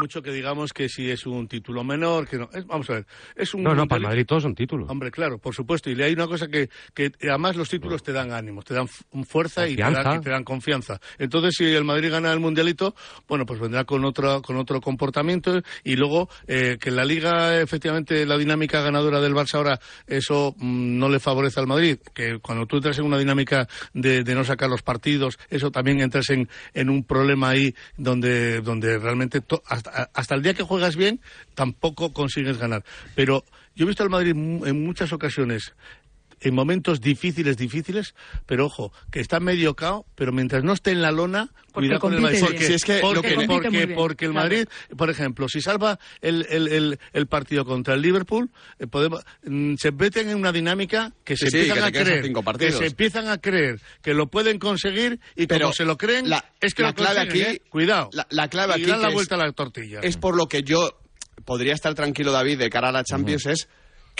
Mucho que digamos que si es un título menor, que no. Es- vamos a ver, es un... No, no, para Madrid todos son títulos. Hombre, claro, por supuesto. Y hay una cosa que, que además los títulos te dan ánimos, te dan fuerza y te, dan, y te dan confianza. Entonces, si el Madrid gana el Mundialito, bueno, pues vendrá con otro, con otro comportamiento y luego eh, que la Liga, efectivamente, la dinámica ganadora del Barça ahora, eso mm, no le favorece al Madrid. Que cuando tú entras en una dinámica de, de no sacar los partidos, eso también entras en, en un problema ahí donde, donde realmente to- hasta, hasta el día que juegas bien tampoco consigues ganar. Pero yo he visto al Madrid en muchas ocasiones en momentos difíciles, difíciles, pero ojo, que está medio cao, pero mientras no esté en la lona, Porque cuidado con el Madrid. Porque, Si es que porque, lo que- porque- compite muy bien, porque el claro. Madrid, por ejemplo, si salva el, el, el, el partido contra el Liverpool, eh, podemos, mm, se meten en una dinámica que se Sí, empiezan que a creer, cinco que se empiezan a creer que lo pueden conseguir y Pero como se lo creen, la- es que la lo clave aquí- ¿eh? Cuidado. La, la clave y aquí dan la vuelta es, a la tortilla. es por lo que yo podría estar tranquilo, David, de cara a la Champions, es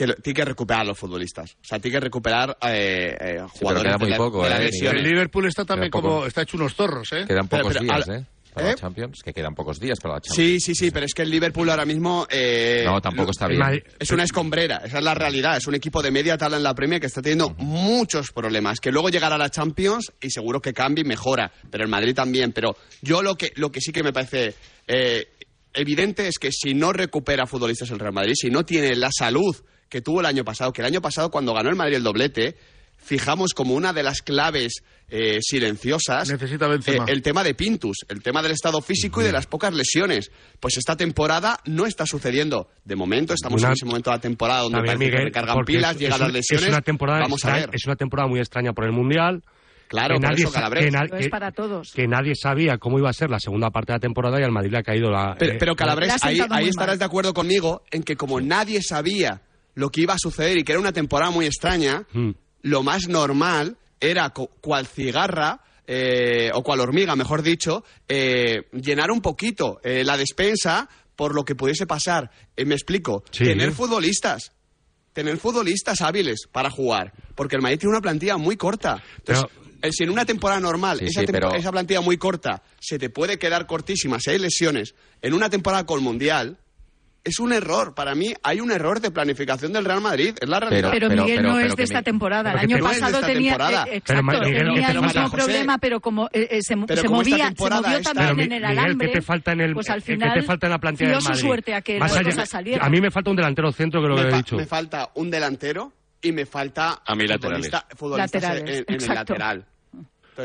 que lo- tiene que recuperar a los futbolistas. O sea, tiene que recuperar eh, eh, jugadores queda muy de, la- poco, de las ¿eh? el Liverpool está también Queda poco. como, está hecho unos zorros, ¿eh? Quedan Pero- pocos pero días, al- ¿eh? Para ¿Eh? la Champions, que quedan pocos días para la Champions. Sí, sí, sí, pero es que el Liverpool ahora mismo... eh, No, tampoco está bien. Madrid- Es una escombrera, esa es la realidad. Es un equipo de media tabla en la Premier que está teniendo muchos problemas. Que luego llegará a la Champions y seguro que cambia y mejora. Pero el Madrid también. Pero yo lo que, lo que sí que me parece eh, evidente es que si no recupera futbolistas el Real Madrid, si no tiene la salud que tuvo el año pasado, que el año pasado cuando ganó el Madrid el doblete, fijamos como una de las claves eh, silenciosas Necesita eh, el tema de Pintus, el tema del estado físico y de las pocas lesiones. Pues esta temporada no está sucediendo. De momento estamos Una- en ese momento de la temporada donde También, que Miguel, recargan pilas, es- llegan es las lesiones. Es una temporada Vamos a ver. Es una temporada muy extraña por el Mundial. Claro, que nadie, que na- es para todos. que nadie sabía cómo iba a ser la segunda parte de la temporada y al Madrid le ha caído la... Pero, eh, pero Calabres, ahí, estarás mal. de acuerdo conmigo en que como nadie sabía lo que iba a suceder y que era una temporada muy extraña, Mm. lo más normal era cual cigarra eh, o cual hormiga, mejor dicho, eh, llenar un poquito eh, la despensa por lo que pudiese pasar. Me explico. Sí. Tener futbolistas. Tener futbolistas hábiles para jugar. Porque el Madrid tiene una plantilla muy corta. Entonces, si en una temporada normal Sí, esa, sí, tempo- pero- esa plantilla muy corta se te puede quedar cortísima si hay lesiones, en una temporada con Mundial, es un error. Para mí hay un error de planificación del Real Madrid. Es la realidad. Pero, pero- Miguel pero- no pero es de esta temporada. El año no pasado tenía, temporada. eh, exacto, Miguel, tenía ¿qué te el mismo problema, pero como eh, eh, se, Pero se como movía, se movió esta- también en el Miguel, alambre, ¿qué te falta en el, pues al eh, ¿qué final te falta en la plantilla dio del su Madrid? suerte a que Más las allá- cosas salieran. A mí me falta un delantero centro que lo he dicho. me falta un delantero y me falta A mí futbolista, futbolistas Laterales, en, en el exacto. lateral.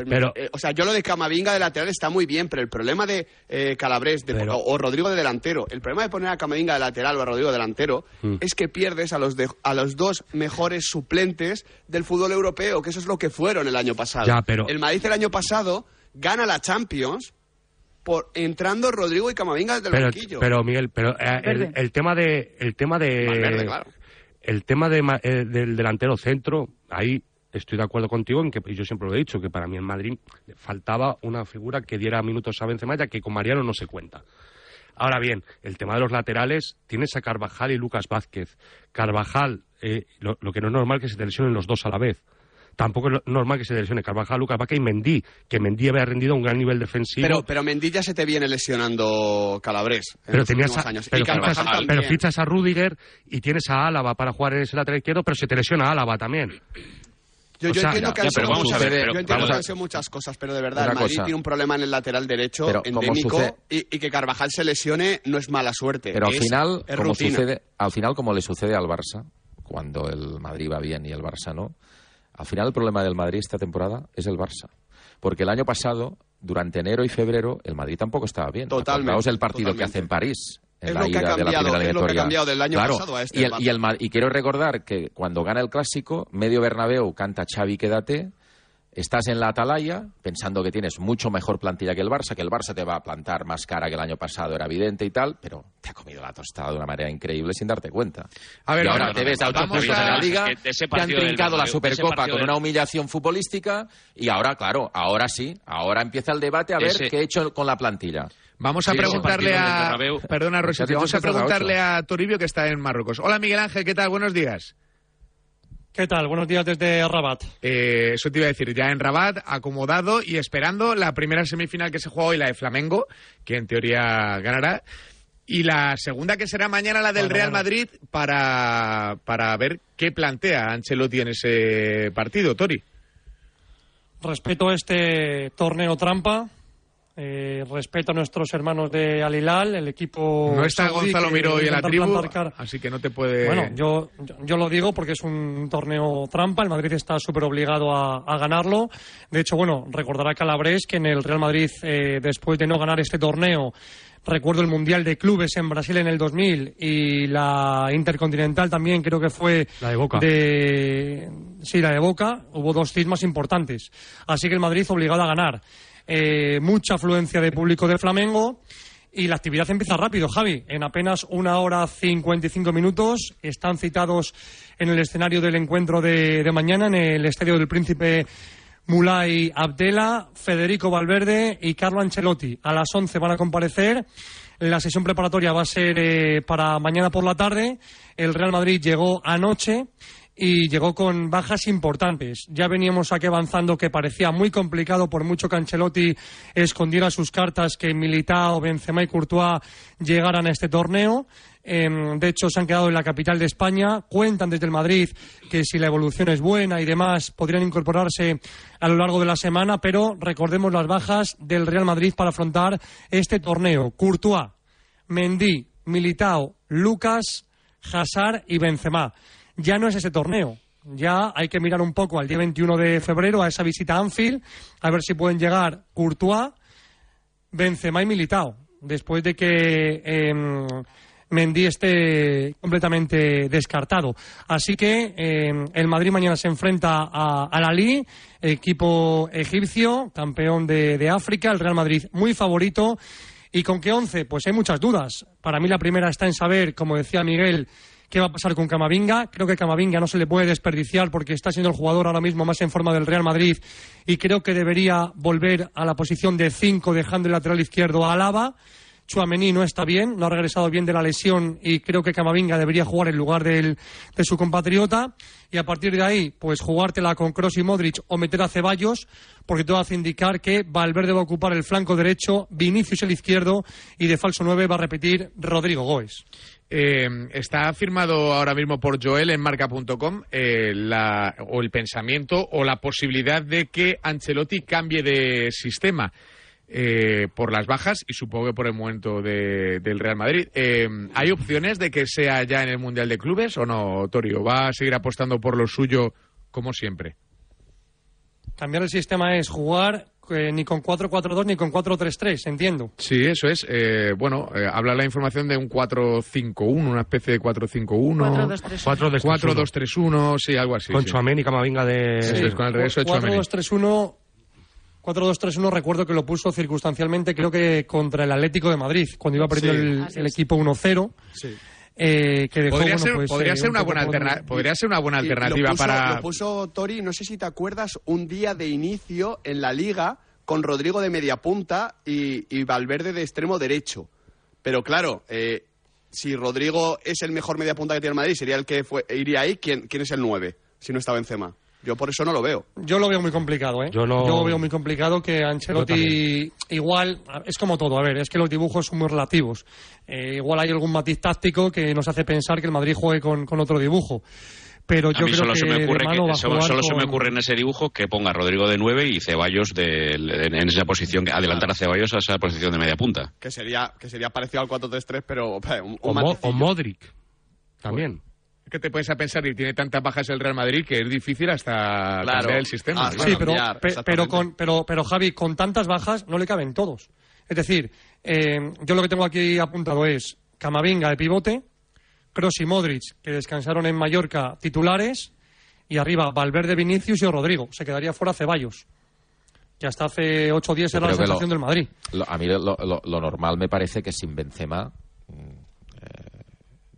Pero- eh, o sea, yo lo de Camavinga de lateral está muy bien, pero el problema de eh, de- Pero- o, o Rodrigo de delantero, el problema de poner a Camavinga de lateral o a Rodrigo de delantero Mm. es que pierdes a los, de- a los dos mejores suplentes del fútbol europeo, que eso es lo que fueron el año pasado. Ya, pero- El Madrid el año pasado gana la Champions por entrando Rodrigo y Camavinga desde el pero, banquillo. pero Miguel, pero eh, el, tema de el tema de Valverde, claro. el tema de, ma- eh, del delantero centro, ahí estoy de acuerdo contigo en que yo siempre lo he dicho que para mí en Madrid faltaba una figura que diera minutos a Benzema ya que con Mariano no se cuenta. Ahora bien, el tema de los laterales, tienes a Carvajal y Lucas Vázquez. Carvajal, eh, lo, lo que no es normal que se te lesionen los dos a la vez. Tampoco es normal que se lesione Carvajal, Lucas Vázquez y Mendy, que Mendy había rendido un gran nivel defensivo. Pero, pero Mendy ya se te viene lesionando Calabres en pero los tenías a, años. pero, y Carvajal fichas, pero fichas a Rudiger y tienes a Álava para jugar en ese lateral izquierdo, pero se te lesiona Álava también. Yo, yo sea, entiendo que han sido vamos a muchas- ver, pero yo entiendo vamos que a- han sido muchas cosas, pero de verdad, el Madrid cosa. tiene un problema en el lateral derecho Pero endémico y, y que Carvajal se lesione no es mala suerte. Pero al es- final, es como sucede, al final, como le sucede al Barça, cuando el Madrid va bien y el Barça no, al final el problema del Madrid esta temporada es el Barça. Porque el año pasado, durante enero y febrero, el Madrid tampoco estaba bien. Totalmente, Acordaos el partido totalmente. que hace en París. En Es la lo que ha ida de la es lo que ha eliminatoria. cambiado del año Claro, pasado a este, Y, el- y el y quiero recordar que cuando gana el clásico, medio Bernabéu canta Xavi quédate, estás en la atalaya pensando que tienes mucho mejor plantilla que el Barça, que el Barça te va a plantar más cara que el año pasado, era evidente y tal, pero te ha comido la tostada de una manera increíble sin darte cuenta. A ver, y ahora no, no, te no, ves a ocho vamos puntos a- en la es liga, que ese te han trincado la Supercopa con del- una humillación futbolística y ahora, claro, ahora sí, ahora empieza el debate a ver Ese- qué he hecho con la plantilla. Vamos a Sí, preguntarle a. Perdona, Pues Rosito. ya Vamos a preguntarle a Toribio que está en Marruecos. Hola, Miguel Ángel, ¿qué tal? Buenos días. ¿Qué tal? Buenos días desde Rabat. Eh, eso te iba a decir, ya en Rabat, acomodado y esperando la primera semifinal que se juega hoy, la de Flamengo, que en teoría ganará. Y la segunda que será mañana, la del Bueno, Real bueno. Madrid, para, para ver qué plantea Ancelotti en ese partido, Tori. Respeto este torneo trampa. Eh, respeto a nuestros hermanos de Al Hilal, el equipo. No está Gonzalo Miró hoy en la tribu, plantar así que no te puede... Bueno, yo, yo, yo lo digo porque es un torneo trampa. El Madrid está súper obligado a, a ganarlo. De hecho, bueno, recordará Calabres que en el Real Madrid, eh, después de no ganar este torneo, recuerdo el Mundial de Clubes en Brasil en el 2000 y la Intercontinental también creo que fue La de Boca. de sí la de Boca hubo dos cismas importantes así que el Madrid obligado a ganar Eh, mucha afluencia de público de Flamengo y la actividad empieza rápido, Javi. En apenas una hora 55 minutos están citados en el escenario del encuentro de, mañana en el Estadio del Príncipe Mulay Abdela, Federico Valverde y Carlo Ancelotti. A las 11 van a comparecer. La sesión preparatoria va a ser eh, para mañana por la tarde. El Real Madrid llegó anoche y llegó con bajas importantes. Ya veníamos aquí avanzando que parecía muy complicado por mucho que Ancelotti escondiera sus cartas que Militao, Benzema y Courtois llegaran a este torneo. Em, de hecho, se han quedado en la capital de España. Cuentan desde el Madrid que si la evolución es buena y demás, podrían incorporarse a lo largo de la semana, pero recordemos las bajas del Real Madrid para afrontar este torneo. Courtois, Mendy, Militao, Lucas, Hazard y Benzema. Ya no es ese torneo. Ya hay que mirar un poco al día 21 de febrero a esa visita a Anfield, a ver si pueden llegar Courtois, Benzema y Militao, después de que em, Mendy esté completamente descartado. Así que em, el Madrid mañana se enfrenta a, al Ali, equipo egipcio, campeón de, de África, el Real Madrid muy favorito. ¿Y con qué once? Pues hay muchas dudas. Para mí la primera está en saber, como decía Miguel, qué va a pasar con Camavinga. Creo que Camavinga no se le puede desperdiciar porque está siendo el jugador ahora mismo más en forma del Real Madrid y creo que debería volver a la posición de cinco dejando el lateral izquierdo a Alaba. Chuamení no está bien, no ha regresado bien de la lesión y creo que Camavinga debería jugar en lugar de su compatriota. Y a partir de ahí, pues jugártela con Kroos y Modric o meter a Ceballos, porque todo hace indicar que Valverde va a ocupar el flanco derecho, Vinicius el izquierdo y de falso 9 va a repetir Rodrigo Goes. Eh, está firmado ahora mismo por Joel en marca.com eh, o el pensamiento o la posibilidad de que Ancelotti cambie de sistema eh, por las bajas y supongo que por el momento de- del Real Madrid. Eh, ¿Hay opciones de que sea ya en el Mundial de Clubes o no, Torio? ¿Va a seguir apostando por lo suyo como siempre? Cambiar el sistema es jugar eh, ni con 4-4-2 ni con 4-3-3, entiendo. Sí, eso es. Eh, bueno, eh, habla la información de un 4-5-1, una especie de 4-5-1. 4-2-3-1. 4-2-3-1, sí, algo así. Con sí. Chouameni y Camavinga de... Eso es, con el regreso de Tchouaméni. 4-2-3-1 4-2-3-1 recuerdo que lo puso circunstancialmente creo que contra el Atlético de Madrid cuando iba perdiendo Sí. el, el equipo 1-0 eh, que dejó, Podría bueno, ser, pues, podría eh, ser un buena podría ser una buena alternativa lo puso, para Lo puso Tori, no sé si te acuerdas, un día de inicio en la Liga con Rodrigo de media punta y, y Valverde de extremo derecho. Pero claro, eh, si Rodrigo es el mejor media punta que tiene el Madrid, sería el que fue, iría ahí, ¿quién, quién es el 9? Si no está Benzema. Yo por eso no lo veo. Yo lo veo muy complicado, ¿eh? Yo no- veo muy complicado que Yo Ancelotti igual es como todo. A ver, es que los dibujos son muy relativos. Eh, igual hay algún matiz táctico que nos hace pensar que el Madrid juegue con, con otro dibujo. pero A yo mí creo solo que se me ocurre que a solo, solo se me ocurre en ese dibujo que ponga a Rodrigo de 9 y Ceballos de, en, en esa posición, adelantar a Ceballos a esa posición de media punta. Que sería, que sería parecido al 4-3-3, pero un, un O, Mo- o Modric. También. Que te pones a pensar y tiene tantas bajas el Real Madrid que es difícil hasta Claro. cambiar el sistema. Ah. Sí, pero, cambiar, pe- exactamente. pero, con, pero, pero Javi, con tantas bajas no le caben todos. Es decir, eh, yo lo que tengo aquí apuntado es Camavinga de pivote, Kroos y Modric, que descansaron en Mallorca titulares, y arriba Valverde, Vinicius y Rodrigo. Se quedaría fuera Ceballos, que hasta hace ocho días Yo era la sensación lo- del Madrid. Lo- a mí lo, lo- lo normal me parece que sin Benzema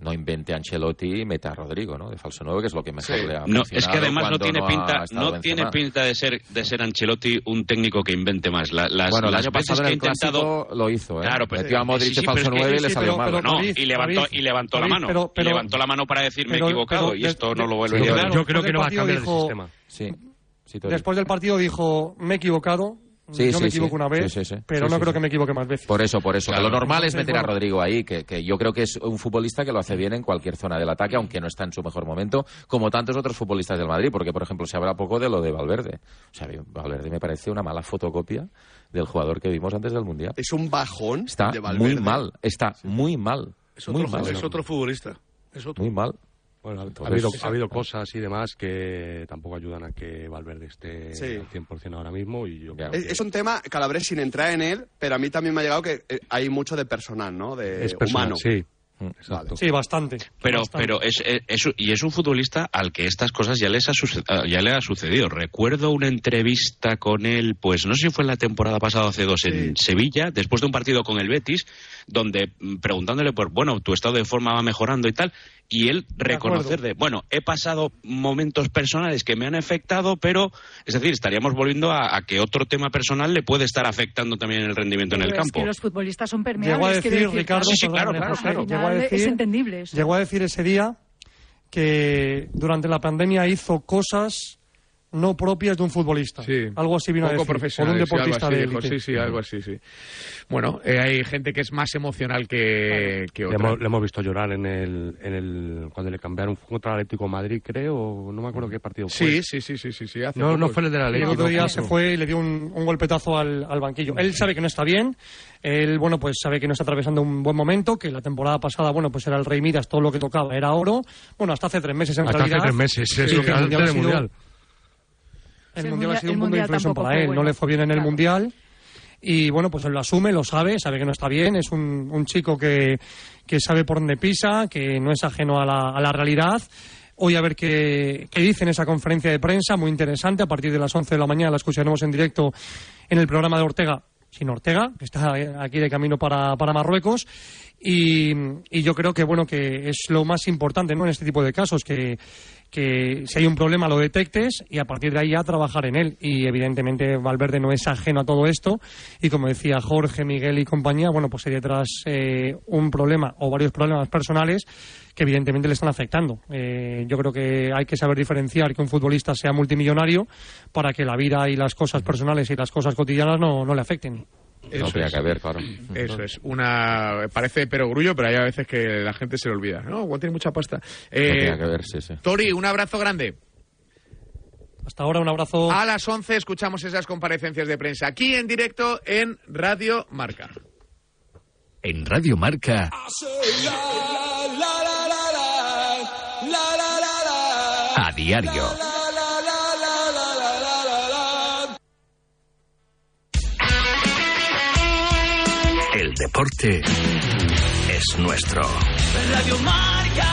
no invente Ancelotti y meta a Rodrigo, ¿no? De falso nuevo, que es lo que mejor le ha No, es que además no tiene pinta, no tiene pinta de ser de ser Ancelotti un técnico que invente más. La- las, Bueno, el las año veces pasado en que ha el intentado lo hizo, ¿eh? Claro, pero- Metió a Modric sí, sí, de falso pero es que- 9 y le sí, salió pero- mal. pero- no, y levantó y levantó la mano, pero- pero- y levantó la mano para decir me he equivocado pero y de- esto no lo vuelve sí, a. Yo creo que no va a cambiar el sistema. Sí, sí. Después del partido dijo, me he equivocado, Sí, yo sí, me sí. equivoco una vez, Sí, sí, sí. pero Sí, no sí, creo sí. que me equivoque más veces. Por eso, por eso. que Claro. lo normal es meter a. Rodrigo ahí, que, que yo creo que es un futbolista que lo hace bien en cualquier zona del ataque, aunque no está en su mejor momento, como tantos otros futbolistas del Madrid, porque, por ejemplo, se habla poco de lo de Valverde. O sea, Valverde me parece una mala fotocopia del jugador que vimos antes del Mundial. Es un bajón Está de Valverde. muy mal, está muy mal. Es muy otro, mal. es otro futbolista. Es otro. Muy mal. Bueno, ha- habido, ha habido cosas y demás que tampoco ayudan a que Valverde esté Sí. al 100% ahora mismo y yo creo Es, que es un tema, Calabres, sin entrar en él, pero a mí también me ha llegado que eh, hay mucho de personal, ¿no? De es personal, humano. sí. Mm. Exacto. Sí, bastante. Pero, bastante. pero es, es- es- y es un futbolista al que estas cosas ya les ha ah, ya le ha sucedido. Recuerdo una entrevista con él, pues no sé si fue en la temporada pasada o hace dos en Sevilla, después de un partido con el Betis, donde mm, preguntándole por, bueno, tu estado de forma va mejorando y tal, y él reconocer de, bueno, he pasado momentos personales que me han afectado, pero, es decir, estaríamos volviendo a, a que otro tema personal le puede estar afectando también el rendimiento en el es campo. que los futbolistas son Llegó a permeables. quiero decir, decir, Ricardo, Sí, sí, claro, claro, José, claro. Al llegó a final decir, es entendible eso. llegó a decir ese día que durante la pandemia hizo cosas no propias de un futbolista. Sí. Algo así vino a decir. Por un sí, algo deportista así de dijo, élite. Sí, sí, algo así, sí. Bueno, eh, hay gente que es más emocional que, que Le otra. hemos, le hemos visto llorar en el, en el cuando le cambiaron contra el Atlético de Madrid, creo, o no me acuerdo qué partido fue. Sí, sí, sí, sí, sí, sí, hace No, no fue el del El Atlético. otro día se fue y le dio un, un golpetazo al, al banquillo. Él sabe que no está bien, él, bueno, pues sabe que no está atravesando un buen momento, que la temporada pasada, bueno, pues era el Rey Midas, todo lo que tocaba era oro. Bueno, hasta hace tres meses en Hasta hace realidad. tres meses, Sí, eso, que el antes Mundial ha del sido- Mundial. El Mundial ha sido un punto de inflexión para él, bueno. no le fue bien en el. Mundial. Y bueno, pues él lo asume, lo sabe, sabe que no está bien, es un, un chico que, que sabe por dónde pisa, que no es ajeno a la, a la realidad. Hoy a ver qué, qué dice en esa conferencia de prensa, muy interesante, a partir de las 11 de la mañana la escucharemos en directo en el programa de Ortega, sin Ortega, que está aquí de camino para, para Marruecos. Y, y yo creo que bueno que es lo más importante ¿no? en este tipo de casos, que, que si hay un problema lo detectes y a partir de ahí ya trabajar en él. Y evidentemente Valverde no es ajeno a todo esto. Y como decía Jorge, Miguel y compañía, bueno, pues hay detrás eh, un problema o varios problemas personales que evidentemente le están afectando. Eh, yo creo que hay que saber diferenciar que un futbolista sea multimillonario para que la vida y las cosas personales y las cosas cotidianas no, no le afecten. Eso no tenía es. que haber, claro. Eso es. Una. Parece perogrullo, pero hay a veces que la gente se le olvida. No, Juan tiene mucha pasta. No Eh, tenía que ver, sí, sí. Tori, un abrazo grande. Hasta ahora un abrazo. A las 11 escuchamos esas comparecencias de prensa aquí en directo en Radio Marca. En Radio Marca. A diario. Deporte es nuestro. Radio Marca.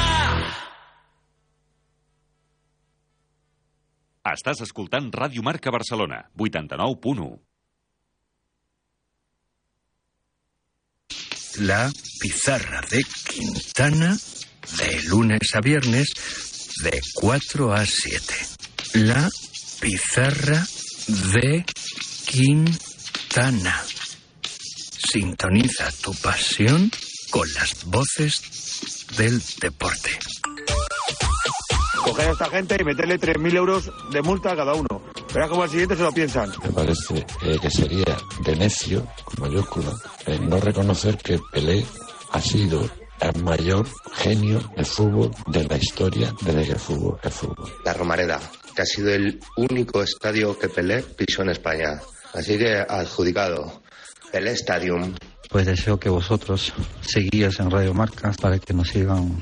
Estàs escoltant Ràdio Marca Barcelona, 89.1. La pizarra de Quintana de lunes a viernes de 4 a 7. La pizarra de Quintana. Sintoniza tu pasión con las voces del deporte. Coger a esta gente y meterle 3.000 euros de multa a cada uno. Verás como al siguiente se lo piensan. Me parece eh, que sería de necio, con mayúscula, el no reconocer que Pelé ha sido el mayor genio de fútbol de la historia desde que el fútbol es fútbol. La Romareda, que ha sido el único estadio que Pelé pisó en España. Así que adjudicado. Pelé Stadium. Pues deseo que vosotros seguías en Radio Marca para que nos sigan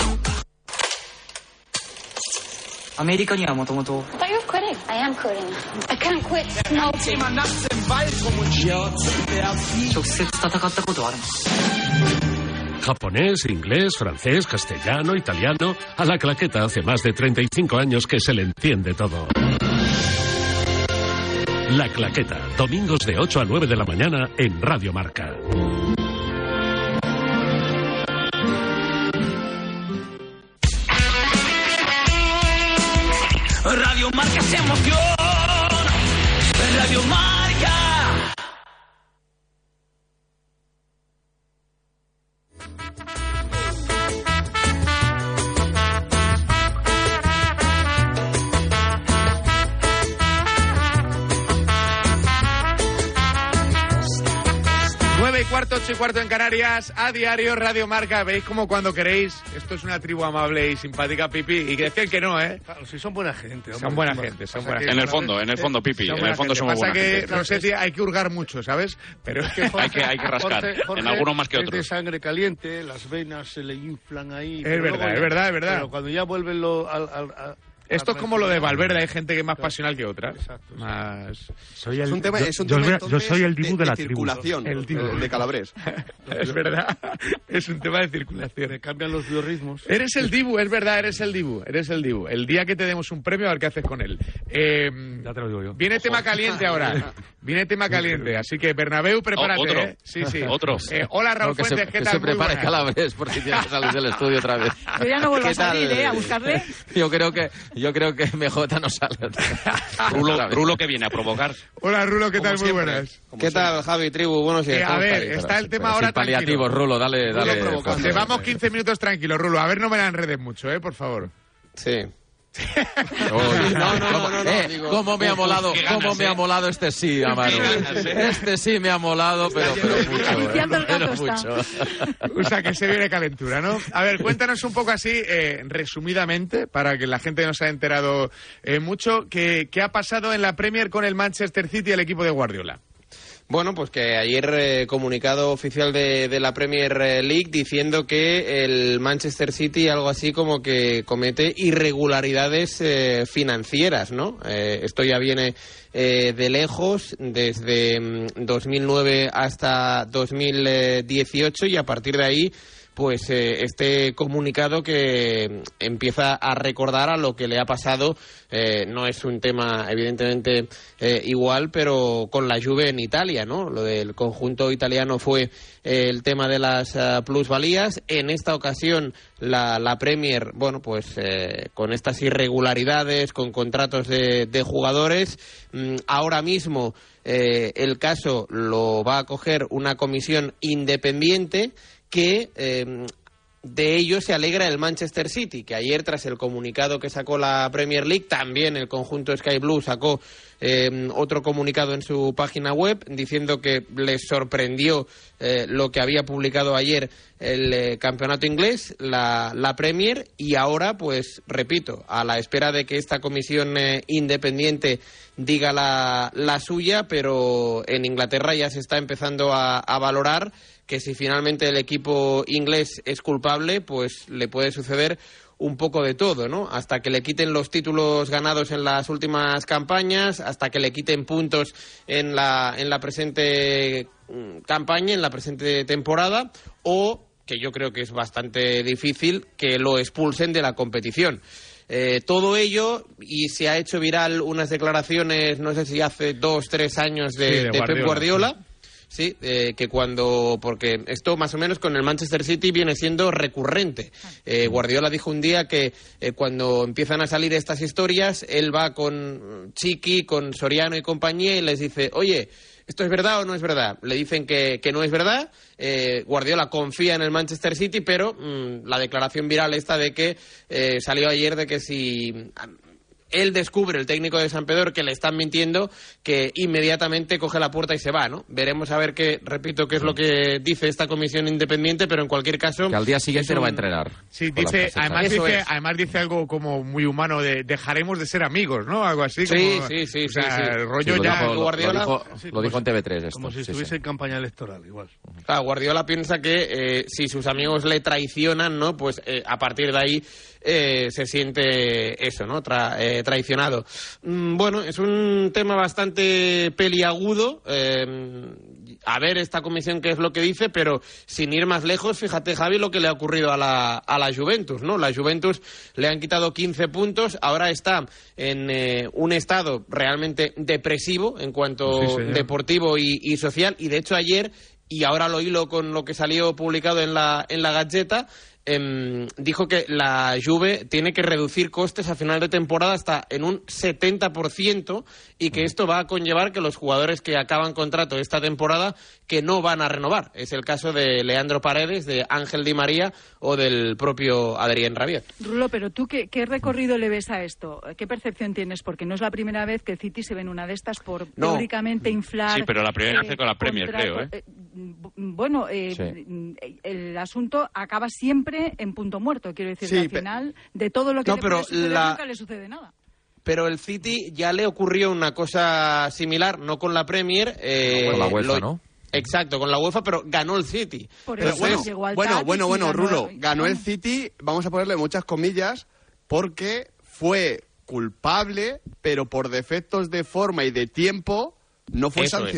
アメリカにはもともと Are you quitting? I am quitting. I can't quit. No. 直接戦ったことはあるの Japonés, inglés, francés, castellano, italiano. A la claqueta hace más de 35 años que se le entiende todo. La claqueta, domingos de 8 a 9 de la mañana en Radio Marca. Radio Marca se emoción. Radio Marca. Cuarto, ocho y cuarto en Canarias, a diario Radio Marca. ¿Veis como cuando queréis? Esto es una tribu amable y simpática, Pipi. Y que decían que no, ¿eh? Claro, si son buena gente. Son buena gente, son buena En gente. el fondo, en el fondo, Pipi. En el fondo gente. somos Pasa buena que, gente. Rosetti, hay que hurgar mucho, ¿sabes? Pero es que Hay que, hay que rascar. Jorge- Jorge en algunos más que es de otros. sangre caliente, las venas se le inflan ahí. Es verdad, luego es verdad, es verdad. Pero cuando ya vuelven lo, al, al- a- Esto es como lo de Valverde, hay gente que es más pasional que otra. Más... Soy el- Es un tema, yo- es un yo tema soy- yo entonces, soy el Dibu de la tribu. circulación, El Dibu. de, de Calabres. Es verdad, es un tema de circulación. Me cambian los biorritmos. Eres el Dibu, es verdad, eres el Dibu, eres el Dibu. El día que te demos un premio, a ver qué haces con él. Eh, Ya te lo digo yo. Viene tema caliente ahora. Viene tema caliente. Así que Bernabéu, prepárate. Oh, otro. ¿eh? Sí, sí. Otro. Eh, hola, Raúl No, que se, Fuentes, ¿qué que tal? se Muy prepare. Calabres porque tiene que salir del estudio otra vez. Yo ya no vuelvo a ¿Qué tal? salir, ¿eh? A buscarle. Yo creo que yo creo que MJ no sale. Rulo, Otra vez. Rulo que viene a provocar. Hola, Rulo, ¿qué tal? Muy siempre. buenas. ¿Qué tal, Javi, tribu? Buenos días. Eh, a ¿cómo ver, estáis? está el tema ahora sin paliativos, tranquilo. Rulo, dale, dale. fuerza. Llevamos 15 minutos tranquilos, Rulo. A ver, no me la enredes mucho, ¿eh? Por favor. Sí. Uy, No, no, no, ¿Cómo, no, no, eh, digo- cómo me ha molado, cómo ganas, me eh. ha molado este sí, Amaro. ganas, eh. Este sí me ha molado, pero, pero mucho. El pero mucho. O sea, que se viene calentura, ¿no? A ver, cuéntanos un poco así, eh, resumidamente, para que la gente no se haya enterado eh, mucho, ¿qué, qué ha pasado en la Premier con el Manchester City y el equipo de Guardiola. Bueno, pues que ayer eh, comunicado oficial de, de la Premier League diciendo que el Manchester City algo así como que comete irregularidades eh, financieras, ¿no? Eh, esto ya viene eh, de lejos, desde mm, 2009 hasta 2018 y a partir de ahí pues eh, este comunicado que empieza a recordar a lo que le ha pasado. Eh, no es un tema evidentemente eh, igual pero con la Juve en Italia no lo del conjunto italiano fue eh, el tema de las ah, plusvalías. En esta ocasión la, la Premier bueno pues eh, con estas irregularidades con contratos de, de jugadores mm, ahora mismo eh, el caso lo va a coger una comisión independiente que eh, de ello se alegra el Manchester City, que ayer tras el comunicado que sacó la Premier League, también el conjunto Sky Blue sacó eh, otro comunicado en su página web diciendo que les sorprendió eh, lo que había publicado ayer el eh, campeonato inglés, la, la Premier, y ahora, pues repito, a la espera de que esta comisión eh, independiente diga la, la suya, pero en Inglaterra ya se está empezando a, a valorar que si finalmente el equipo inglés es culpable, pues le puede suceder un poco de todo, ¿no? Hasta que le quiten los títulos ganados en las últimas campañas, hasta que le quiten puntos en la, en la presente mm, campaña, en la presente temporada, o, que yo creo que es bastante difícil, que lo expulsen de la competición. Eh, todo ello, y se ha hecho viral unas declaraciones, no sé si hace dos, tres años de, Sí, de de Pep Guardiola. Sí, eh, que cuando, porque esto más o menos con el Manchester City viene siendo recurrente. Eh, Guardiola dijo un día que eh, cuando empiezan a salir estas historias, él va con Chiqui, con Soriano y compañía y les dice, oye, ¿esto es verdad o no es verdad? Le dicen que, que no es verdad. Eh, Guardiola confía en el Manchester City, pero mm, la declaración viral esta de que eh, salió ayer de que si él descubre, el técnico de San Pedro, que le están mintiendo, que inmediatamente coge la puerta y se va, ¿no? Veremos a ver qué, repito, qué es lo que dice esta comisión independiente, pero en cualquier caso... Que al día siguiente es no va a un- entrenar. Sí, dice, además dice, es. además dice algo como muy humano de dejaremos de ser amigos, ¿no? Algo así. Sí, como- sí, sí, o sea, sí, sí. el rollo Sí, lo ya... dijo- lo- Guardiola- Lo dijo, Sí, lo dijo en si- TV3 esto. Como si sí, sí. estuviese en campaña electoral, igual. Claro, Guardiola piensa que eh, si sus amigos le traicionan, ¿no? Pues eh, a partir de ahí eh, se siente eso, ¿no? Tra- eh, traicionado. Mm, bueno, es un tema bastante peliagudo. eh, a ver esta comisión qué es lo que dice, pero sin ir más lejos, fíjate, Javi, lo que le ha ocurrido a la, a la Juventus, ¿no? La Juventus le han quitado 15 puntos, ahora está en eh, un estado realmente depresivo en cuanto Sí, deportivo y, y social, y de hecho ayer y ahora lo hilo con lo que salió publicado en la, en la Gaceta, em, dijo que la Juve tiene que reducir costes a final de temporada hasta en un 70% y que esto va a conllevar que los jugadores que acaban contrato esta temporada que no van a renovar. Es el caso de Leandro Paredes, de Ángel Di María o del propio Adrián Rabiot. Rulo, pero tú, qué, qué recorrido le ves a esto? ¿Qué percepción tienes? Porque no es la primera vez que el City se ve en una de estas por No. teóricamente inflar. Sí, pero la primera eh, vez con la Premier, contrato- creo, ¿eh? Bueno, eh, Sí. el asunto acaba siempre en punto muerto. Quiero decir, Sí, que al final, de todo lo que No, le pero puede suceder, la- nunca le sucede nada. Pero el City ya le ocurrió una cosa similar, no con la Premier. eh, Con la UEFA, lo- ¿no? Exacto, con la UEFA, pero ganó el City. Por Pero eso bueno, llegó al Bueno, bueno, bueno, ganó- Rulo. Ganó el City, vamos a ponerle muchas comillas, porque fue culpable, pero por defectos de forma y de tiempo no fue Eso es.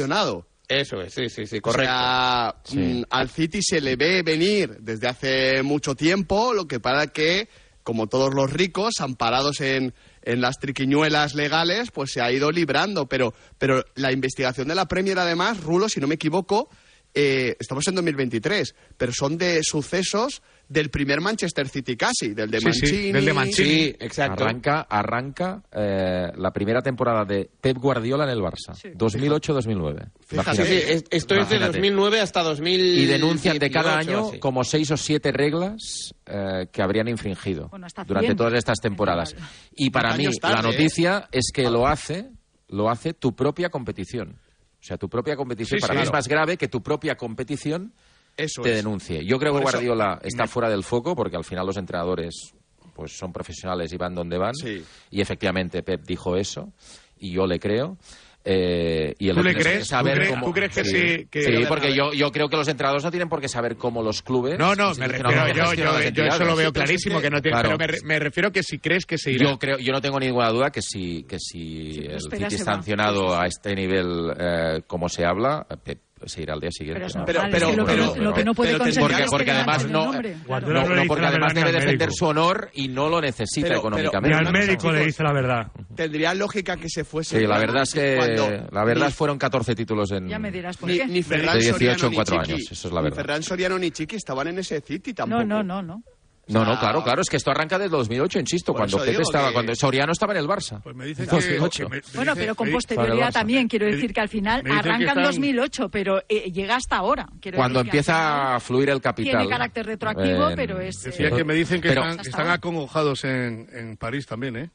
Eso es, sí, sí, sí, O correcto. sea, Sí. mm, al City se le ve venir desde hace mucho tiempo, lo que para que, como todos los ricos, amparados en, en las triquiñuelas legales, pues se ha ido librando. Pero, pero la investigación de la Premier, además, Rulo, si no me equivoco, eh, estamos en 2023, pero son de sucesos del primer Manchester City casi, del de Sí, sí, Mancini. del de Mancini. Sí, exacto. Arranca, arranca eh, la primera temporada de Pep Guardiola en el Barça. 2008-2009. Fíjate. Sí, sí, es- esto es de Imagínate. 2009 hasta 2000. Y denuncian de cada año como seis o siete reglas eh, que habrían infringido Bueno, durante 100. todas estas temporadas. Y para mí, tarde, la ¿eh? noticia es que lo hace, lo hace tu propia competición. O sea, tu propia competición Sí, para sí. mí es más grave que tu propia competición Eso te es. denuncie. Yo creo que Por eso- Guardiola está fuera del foco porque al final los entrenadores pues son profesionales y van donde van. Sí. Y efectivamente Pep dijo eso y yo le creo. Eh, y el ¿Tú le es crees? saber ¿Tú crees- cómo- tú crees que sí, que- Sí, porque yo, yo creo que los entrenadores no tienen por qué saber cómo los clubes. No, no, me refiero, institucionalmente yo, yo, yo eso lo veo Sí, clarísimo, que- que no tiene, Claro. pero me, me refiero que si crees que se irá. Yo creo, yo no tengo ninguna duda que si que si el prospera, City se es va. sancionado a este nivel eh, como se habla, Pep se irá al día siguiente. Pero ¿no? Pero- pero- lo, que no- pero- lo que no puede pero conseguir porque, es porque además no, no, no, porque además ni debe defender su honor y no lo necesita Pero- pero- Ni económicamente. al médico le dice la verdad. Tendría lógica que se fuese. Sí, la verdad es que cuando la verdad ni- fueron 14 títulos en Ya me dirás por ni, qué. ni Ferran De 18 Soriano en ni cuatro Chiqui- años, eso es la ni verdad. Ferran Soriano ni Chiqui estaban en ese City tampoco. No, no, no, no. No, no, claro, claro, es que esto arranca desde 2008, insisto, Por cuando Pepe estaba, que- cuando Soriano estaba en el Barça. Pues me dicen En que... 2008. que me- me Bueno, dice- pero con posterioridad también. Quiero decir que al final arranca en están- 2008, pero eh, llega hasta ahora. Quiero Cuando decir empieza a fluir el capital. Tiene carácter retroactivo, en- pero es... Decía eh, que me dicen que Pero- están, están acongojados en, en París también, ¿eh?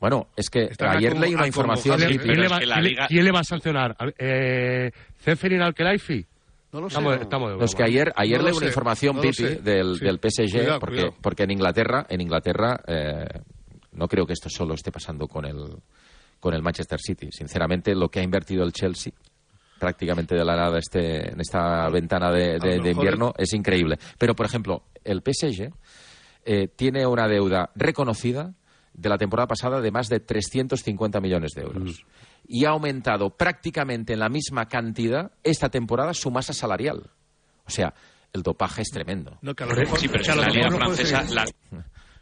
Bueno, es que Están ayer leí una información. ¿Quién, le va, a sancionar? Eh, ¿Ceferin al-Khelaifi? No lo sé. Estamos, no. estamos de No, es broma. que ayer, ayer No leí una sé, información, no Pipi, del, Sí. del PSG, Cuidado, porque, cuidado. porque en Inglaterra, en Inglaterra eh, no creo que esto solo esté pasando con el, con el Manchester City. Sinceramente, lo que ha invertido el Chelsea prácticamente de la nada este, en esta ventana de, de- invierno es increíble. Pero, por ejemplo, el PSG eh, tiene una deuda reconocida de la temporada pasada de más de 350 millones de euros. Y ha aumentado prácticamente en la misma cantidad esta temporada su masa salarial. O sea, el dopaje es tremendo. No, que a lo mejor- Sí, pero que a la liga no francesa, la,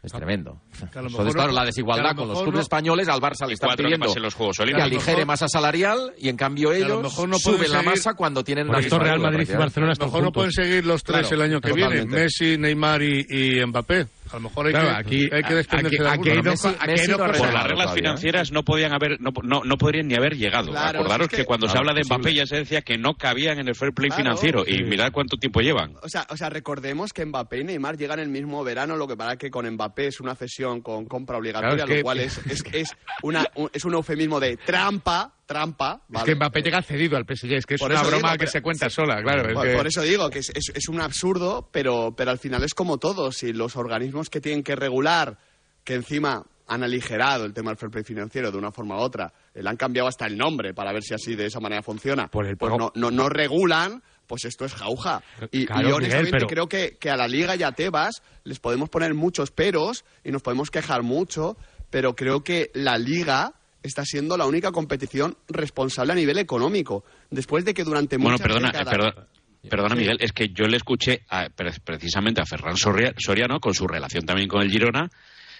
Es tremendo. Que a lo Entonces, claro, no- la desigualdad con los clubes no- españoles al Barça le están que pidiendo los Juegos que Olímpicos. aligere masa salarial y en cambio Que a lo ellos mejor no suben la masa cuando tienen Por la esto misma Real Madrid y. Barcelona A lo mejor no pueden seguir los tres Claro, el año que totalmente. viene, Messi, Neymar y, y Mbappé. A lo mejor hay Claro, que, aquí- hay que desprenderse aquí- de aquí Messi- Messi no. Por las reglas todavía, financieras no podían haber, no, no, no podrían ni haber llegado. Claro, Acordaros es que- que, cuando se habla de Mbappé ya se decía que no cabían en el fair play Claro. financiero y mirad cuánto tiempo llevan. O sea, o sea, recordemos que Mbappé y Neymar llegan el mismo verano, lo que pasa que con Mbappé es una cesión con compra obligatoria, Claro, es que- lo cual es, es, es, una, un, es un eufemismo de trampa, trampa. Es ¿vale? que Mbappé llega cedido al PSG, es que es Por una broma digo, que pero- se cuenta sola, claro. es Por, que- por eso digo que es, es- es un absurdo, pero, pero al final es como todo. Si los organismos que tienen que regular, que encima han aligerado el tema del fair play financiero de una forma u otra, le han cambiado hasta el nombre para ver si así de esa manera funciona, Por el pues no, no, no regulan, pues esto es jauja. Y, y Claro, yo honestamente Miguel, pero- creo que, que a la Liga y a Tebas les podemos poner muchos peros y nos podemos quejar mucho, pero creo que la Liga está siendo la única competición responsable a nivel económico. Después de que durante Bueno, muchas perdona, eh, décadas- perdona, perdona. Miguel, es que yo le escuché a- pre- precisamente a Ferran Soria- Soriano, con su relación también con el Girona,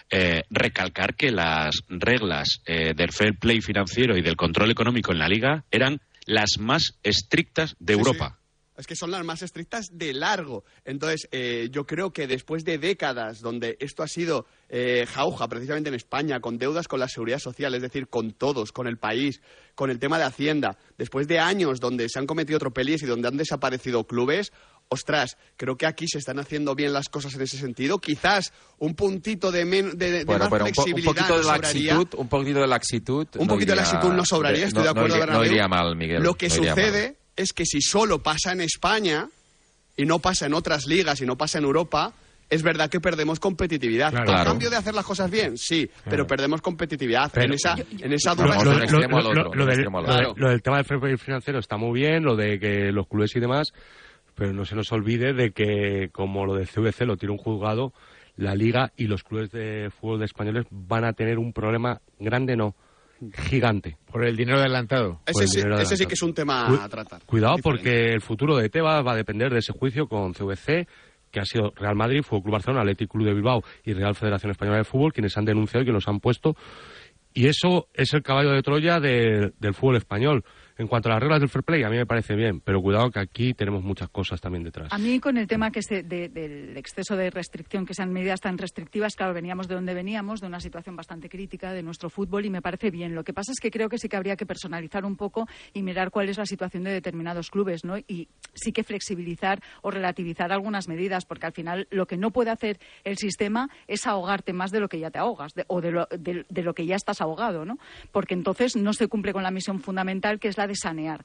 eh, recalcar que las reglas eh, del fair play financiero y del control económico en la liga eran las más estrictas de Sí, Europa. Es que son las más estrictas de largo. Entonces, eh, yo creo que después de décadas donde esto ha sido eh, jauja, precisamente en España, con deudas con la seguridad social, es decir, con todos, con el país, con el tema de Hacienda, después de años donde se han cometido tropelías y donde han desaparecido clubes, ostras, creo que aquí se están haciendo bien las cosas en ese sentido. Quizás un puntito de, men- de, de Bueno, más pero un, po- un flexibilidad poquito de laxitud, un poquito de laxitud. Un no poquito de iría- laxitud no sobraría, estoy de no- no acuerdo, iría- No iría mal, Miguel. Lo que no sucede es que si solo pasa en España y no pasa en otras ligas y no pasa en Europa, es verdad que perdemos competitividad. Claro. ¿A Claro. cambio de hacer las cosas bien? Sí, pero perdemos competitividad. Pero- en esa, en esa Lo- duda lo- del, lo tema del financiero está muy bien, lo de que los clubes y demás, pero no se nos olvide de que, como lo del CVC lo tiene un juzgado, la Liga y los clubes de fútbol de españoles van a tener un problema grande, no, gigante. Por el dinero adelantado. ese, sí, dinero ese sí adelantado. que es un tema Cu- a tratar. Cuidado Diferente. porque el futuro de Tebas va a depender de ese juicio con CVC, que ha sido Real Madrid, Fútbol Club Barcelona, Atlético Club de Bilbao y Real Federación Española de Fútbol, quienes han denunciado y que nos han puesto. Y eso es el caballo de Troya de- del fútbol español. En cuanto a las reglas del fair play, a mí me parece bien, pero cuidado que aquí tenemos muchas cosas también detrás. A mí con el tema que se, de- del exceso de restricción, que sean medidas tan restrictivas, claro, veníamos de donde veníamos, de una situación bastante crítica de nuestro fútbol y me parece bien. Lo que pasa es que creo que sí que habría que personalizar un poco y mirar cuál es la situación de determinados clubes, ¿no? Y sí que flexibilizar o relativizar algunas medidas, porque al final lo que no puede hacer el sistema es ahogarte más de lo que ya te ahogas o de lo, de lo que ya estás ahogado, ¿no? Porque entonces no se cumple con la misión fundamental que es la de sanear.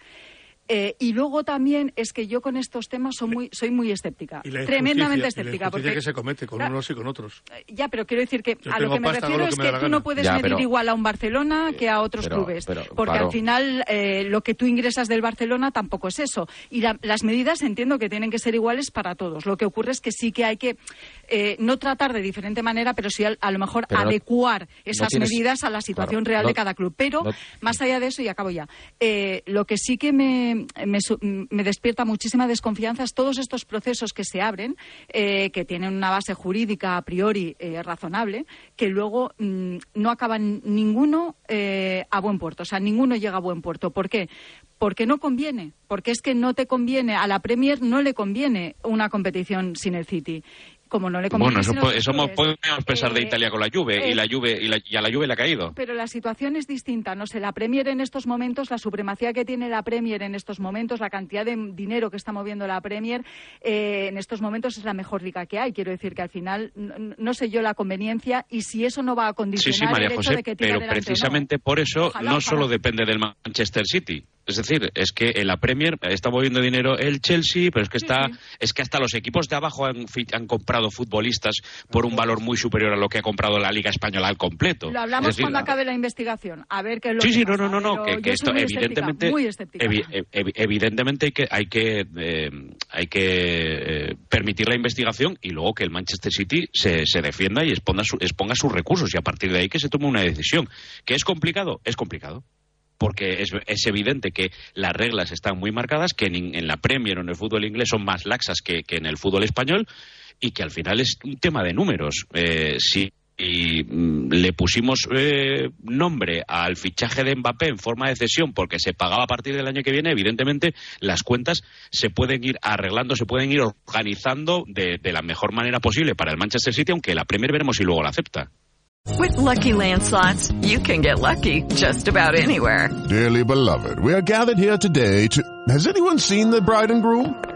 Eh, y luego también es que yo con estos temas soy muy, soy muy escéptica, Y la tremendamente y la escéptica. injusticia Porque, que se comete con unos y con otros. ya, pero quiero decir que Yo a lo que me refiero que es que la tú no puedes Ya, medir pero- igual a un Barcelona que a otros pero- clubes. pero, porque claro. al final eh, lo que tú ingresas del Barcelona tampoco es eso. Y la- las medidas entiendo que tienen que ser iguales para todos. Lo que ocurre es que sí que hay que eh, no tratar de diferente manera, pero sí a, lo mejor Pero no- adecuar esas tienes- medidas a la situación claro, real no- de cada club. Pero no- más allá de eso, y acabo ya, eh, lo que sí que me, me despierta muchísima desconfianza es todos estos procesos que se abren, eh, que tienen una base jurídica a priori eh, razonable, que luego mm, no acaban ninguno eh, a buen puerto. O sea, ninguno llega a buen puerto. ¿Por qué? Porque no conviene. Porque es que no te conviene, a la Premier no le conviene una competición sin el City. Como no le conviene Bueno, eso, po- eso podemos pensar de Eh, Italia con la Juve y eh, la Juve y, la- y a la Juve le ha caído. pero la situación es distinta. No sé, la Premier en estos momentos, la supremacía que tiene la Premier en estos momentos, la cantidad de dinero que está moviendo la Premier eh, en estos momentos es la mejor liga que hay. Quiero decir que al final no, no sé yo la conveniencia y si eso no va a Sí, condicionar sí, María el hecho José, de que pero no. precisamente por eso Ojalá, no ojalá. solo depende del Manchester City. Es decir, es que en la Premier está moviendo dinero el Chelsea, pero es que está, es que hasta los equipos de abajo han comprado futbolistas por un valor muy superior a lo que ha comprado la Liga española al completo. Lo hablamos decir, cuando acabe la investigación. A ver qué es lo Sí, que sí, no, pasa, no, no, no, que, esto evidentemente, muy escéptica. evi- evi- evidentemente hay que hay que eh, hay que eh, permitir la investigación y luego que el Manchester City se, se defienda y exponga, su- exponga sus recursos y a partir de ahí que se tome una decisión. ¿Que es complicado? Es complicado. Porque es, es evidente que las reglas están muy marcadas, que en, en la Premier o en el fútbol inglés son más laxas que, que en el fútbol español y que al final es un tema de números. Eh, si y mm, le pusimos eh, nombre al fichaje de Mbappé en forma de cesión porque se pagaba a partir del año que viene, evidentemente las cuentas se pueden ir arreglando, se pueden ir organizando de, de la mejor manera posible para el Manchester City, aunque la Premier veremos si luego la acepta. With Lucky Land slots, you can get lucky just about anywhere. Dearly beloved, we are gathered here today to. Has anyone seen the bride and groom?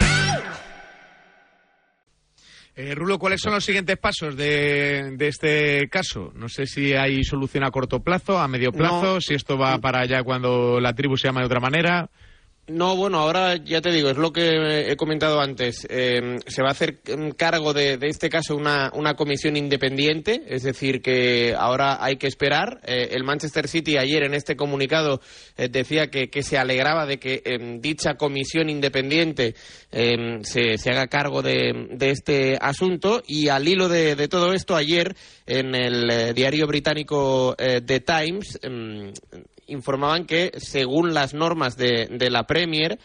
Eh, Rulo, ¿cuáles son los siguientes pasos de, de, este caso? No sé si hay solución a corto plazo, a medio plazo, No. si esto va para allá cuando la tribu se llama de otra manera. No, bueno, ahora ya te digo, es lo que he comentado antes. Eh, se va a hacer mm, cargo de, de este caso una, una comisión independiente, es decir, que ahora hay que esperar. Eh, el Manchester City ayer en este comunicado eh, decía que, se alegraba de que em, dicha comisión independiente em, se, se haga cargo de, de este asunto y al hilo de, de todo esto, ayer en el eh, diario británico The Times em, informaban que según las normas de, de la Premier,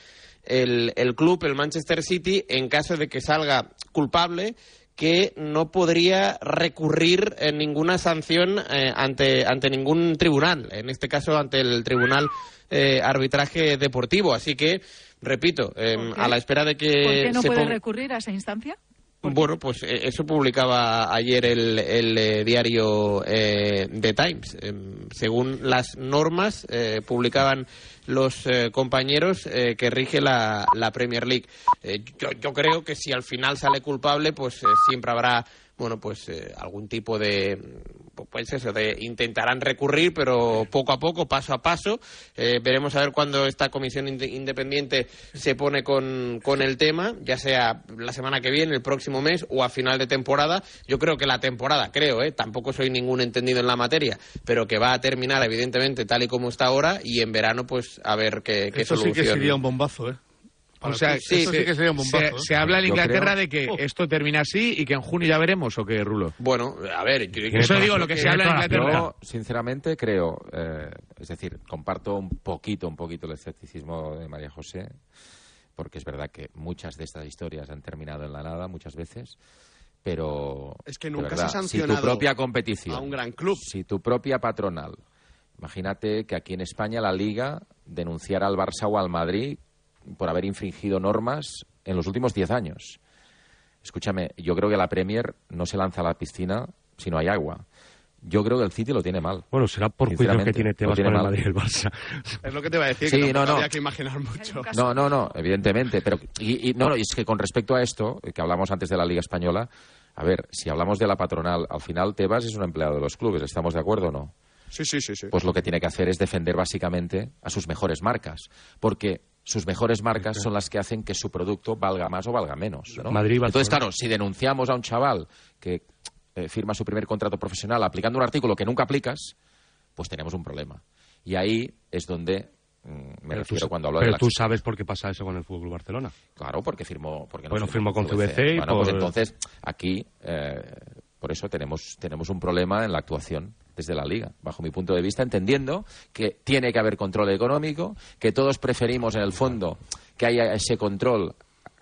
el, el club, el Manchester City, en caso de que salga culpable, que no podría recurrir en ninguna sanción eh, ante, ante ningún tribunal, en este caso ante el Tribunal eh, Arbitraje Deportivo. Así que, repito, eh, qué? a la espera de que ¿Por qué no se puede ponga- recurrir a esa instancia? Bueno, pues eh, eso publicaba ayer el, el, eh, diario eh, The Times. Em, según las normas, eh, publicaban los compañeros que rige la, la Premier League. Yo, yo creo que si al final sale culpable, pues siempre habrá bueno, pues eh, algún tipo de, pues eso, de intentarán recurrir, pero poco a poco, paso a paso. Eh, veremos a ver cuándo esta comisión inde- independiente se pone con, con el tema, ya sea la semana que viene, el próximo mes o a final de temporada. Yo creo que la temporada, creo, ¿eh? tampoco soy ningún entendido en la materia, pero que va a terminar evidentemente tal y como está ahora y en verano pues a ver qué, qué Eso sí que sería un bombazo, ¿eh? O sea, Eso sí que sería un bombazo. se, ¿eh? se habla en Inglaterra creo- de que Oh. esto termina así y que en junio ya veremos, ¿o qué, Rulo? Bueno, a ver, yo- Eso digo, lo que se habla en Inglaterra. Yo, sinceramente, creo, eh, es decir, comparto un poquito, un poquito el escepticismo de María José, porque es verdad que muchas de estas historias han terminado en la nada muchas veces, pero Es que nunca verdad, se ha si sancionado tu propia competición, a un gran club. si tu propia patronal, imagínate que aquí en España la Liga denunciara al Barça o al Madrid por haber infringido normas en los últimos 10 años. Escúchame, yo creo que la Premier no se lanza a la piscina si no hay agua. Yo creo que el City lo tiene mal. Bueno, será por juicios que tiene Tebas tiene con el. Madrid y el Barça. Es lo que te iba a decir, Sí, que no, no. había que imaginar mucho. No, no, no, evidentemente. Pero, y, y no, es que con respecto a esto, que hablamos antes de la Liga Española, a ver, si hablamos de la patronal, al final Tebas es un empleado de los clubes, ¿estamos de acuerdo o no? Sí, sí, sí, sí. Pues lo que tiene que hacer es defender básicamente a sus mejores marcas, porque sus mejores marcas son las que hacen que su producto valga más o valga menos. ¿no? Madrid, Entonces, claro, si denunciamos a un chaval que eh, firma su primer contrato profesional aplicando un artículo que nunca aplicas, pues tenemos un problema. Y ahí es donde mm, me Pero refiero tú, cuando hablo de pero la tú sabes por qué pasa eso con el Fútbol Barcelona. Claro, porque firmó, porque no Bueno, firmó con CVC y Bueno, pues por- entonces aquí, eh, por eso tenemos, tenemos un problema en la actuación desde la Liga, bajo mi punto de vista, entendiendo que tiene que haber control económico, que todos preferimos en el fondo que haya ese control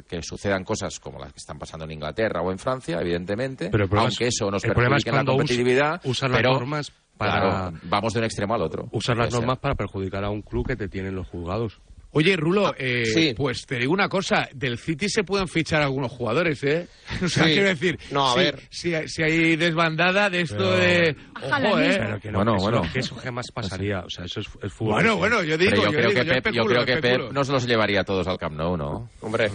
que sucedan cosas como las que están pasando en Inglaterra o en Francia, evidentemente, Pero aunque es- eso nos perjudique en la competitividad, usan las pero, normas para- claro, vamos de un extremo al otro. Usar las ser. normas para perjudicar a un club que te tiene en los juzgados. Oye, Rulo, eh, sí. pues te digo una cosa, del City se pueden fichar algunos jugadores, ¿eh? O sea, Sí. quiero decir, No, a si, ver. Si, si hay desbandada de esto Pero- de... Ojo, ¿eh? Pero que no, Bueno, eso, bueno. que eso jamás pasaría. O sea, eso es, es fútbol. Bueno, bueno, yo digo, yo, yo creo digo, que yo Pep, yo especulo, creo que especulo. Pep nos los llevaría a todos al Camp Nou, ¿no? Hombre.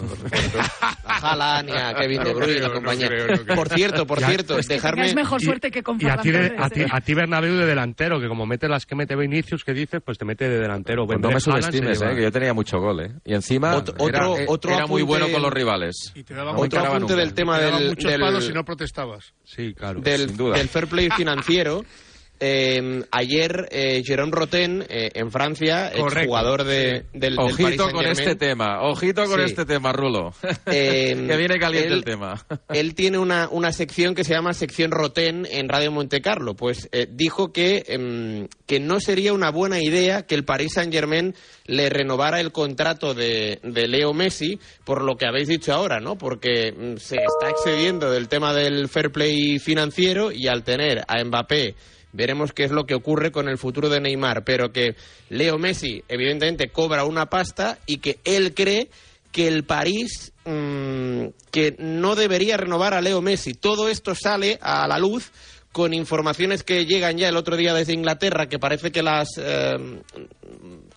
A Haaland y a Kevin De Bruyne y la no compañía. creo, no creo. Por cierto, por Ya, cierto, pues dejarme... Es mejor suerte que con Y a ti, a, ti, ¿eh? a ti Bernabéu de delantero, que como mete las que mete Vinicius, que dices, pues te mete de delantero. Pues no me subestimes, eh, que yo tenía mucho gol, ¿eh? Y encima Otro- era, otro- era muy bueno con los rivales. Y te No me Otro apunte nunca. del tema te del, muchos del- palos y no protestabas. Sí, claro. del, sin duda. del fair play financiero. Eh, ayer eh, Jérôme Roten eh, en Francia, Correcto, jugador de, del, del Paris Ojito con este tema, ojito con Sí. este tema, Rulo. Eh, que viene caliente él- el tema. él tiene una, una sección que se llama sección Roten en Radio Monte Carlo. Pues eh, dijo que, em, que no sería una buena idea que el Paris Saint Germain le renovara el contrato de, de Leo Messi, por lo que habéis dicho ahora, ¿no? Porque mm, se está excediendo del tema del fair play financiero y al tener a Mbappé. Veremos qué es lo que ocurre con el futuro de Neymar, pero que Leo Messi evidentemente cobra una pasta y que él cree que el París mm, que no debería renovar a Leo Messi. Todo esto sale a la luz con informaciones que llegan ya el otro día desde Inglaterra, que parece que las eh,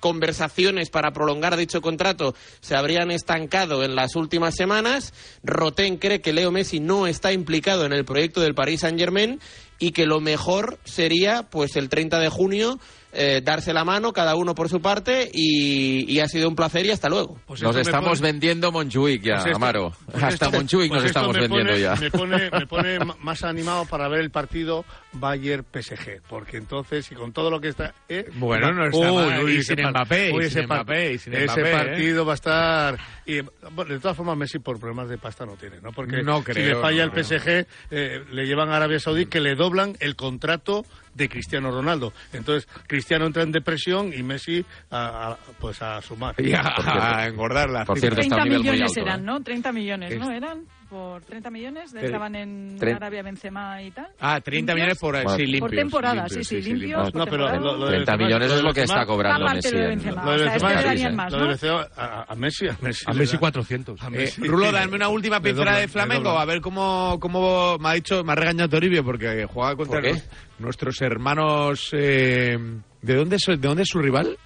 conversaciones para prolongar dicho contrato se habrían estancado en las últimas semanas. Roten cree que Leo Messi no está implicado en el proyecto del Paris Saint-Germain y que lo mejor sería, pues, el 30 de junio eh, darse la mano, cada uno por su parte, y, y ha sido un placer y hasta luego. Pues Nos estamos pone- vendiendo Montjuic ya, Pues esto- Amaro. pues Hasta esto- pues nos esto estamos me pone- vendiendo ya. Me pone, me pone más animado para ver el partido Bayern-PSG, porque entonces, y con todo lo que está... eh, Bueno, no está Uy, mal, uy, y ese sin Mbappé, y uy, sin ese par- Mbappé, y sin Ese Mbappé, ¿eh? partido va a estar... Y, bueno, de todas formas, Messi por problemas de pasta no tiene, ¿no? Porque No si le falla no, el PSG, eh, le llevan a Arabia Saudí que le doblan el contrato de Cristiano Ronaldo. Entonces, Cristiano entra en depresión y Messi a, a- pues a sumar. Y a, a engordarla. Por cierto, está a 30 un nivel muy millones alto. eran, ¿eh? ¿no? 30 millones, ¿no? Eran por 30 millones, estaban en tre- Arabia Benzema y tal. Ah, 30 ¿Limpios? millones por, Bueno, sí, por limpios. Por temporada, limpios, sí, sí, limpios. No, pero lo, lo de 30 Benzema- millones lo es lo que está cobrando Messi. de en- Benzema. Lo de O sea, Benzema, este sí, sí. a, a Messi, a Messi. A Messi da- 400. a Eh, Messi- Rulo, dame una última pincelada de Flamengo, a ver cómo, cómo me ha dicho, me ha regañado Toribio, porque juega contra ¿Por qué? Nuestros hermanos... eh, ¿de, dónde es, ¿De dónde es su rival?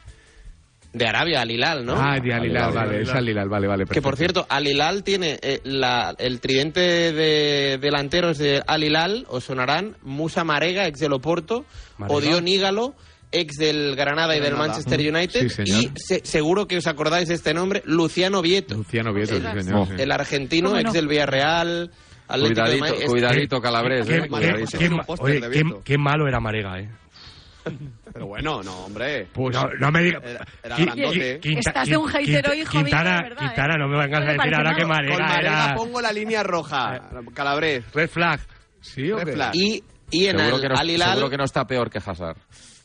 De Arabia, Al Hilal, ¿no? Ah, de Al Hilal, Al Hilal, vale, Al es. Al Hilal, vale, vale. Que por cierto, Al Hilal tiene eh, la- el tridente de delanteros de Al Hilal, os sonarán Musa Marega, ex del Oporto. Odion Ígalo, ex del Granada y del Granada. Manchester United, Sí, señor. y se- seguro que os acordáis de este nombre, Luciano Vieto, Luciano Vieto, sí, El- señor. sí. el argentino, ¿Cómo ex no? del Villarreal, Atlético Cuidadito, cuidadito, Calabres. Qué, eh, qué- cuidadito. qué oye, qué- malo era Marega, ¿eh? Pero bueno, no, hombre. Pues, No, no me digas. Era, grandote. Quinta- Estás de un hater Quinta- hoy, Javi, Quintana, ¿eh? Quintana, no me vengas No a decir ahora que malo. Con Marega Marega era... pongo la línea roja. Calabres. Red flag. ¿Sí o Red flag. Y, y en Seguro el que, no, Al Hilal, seguro que no está peor que Hazard.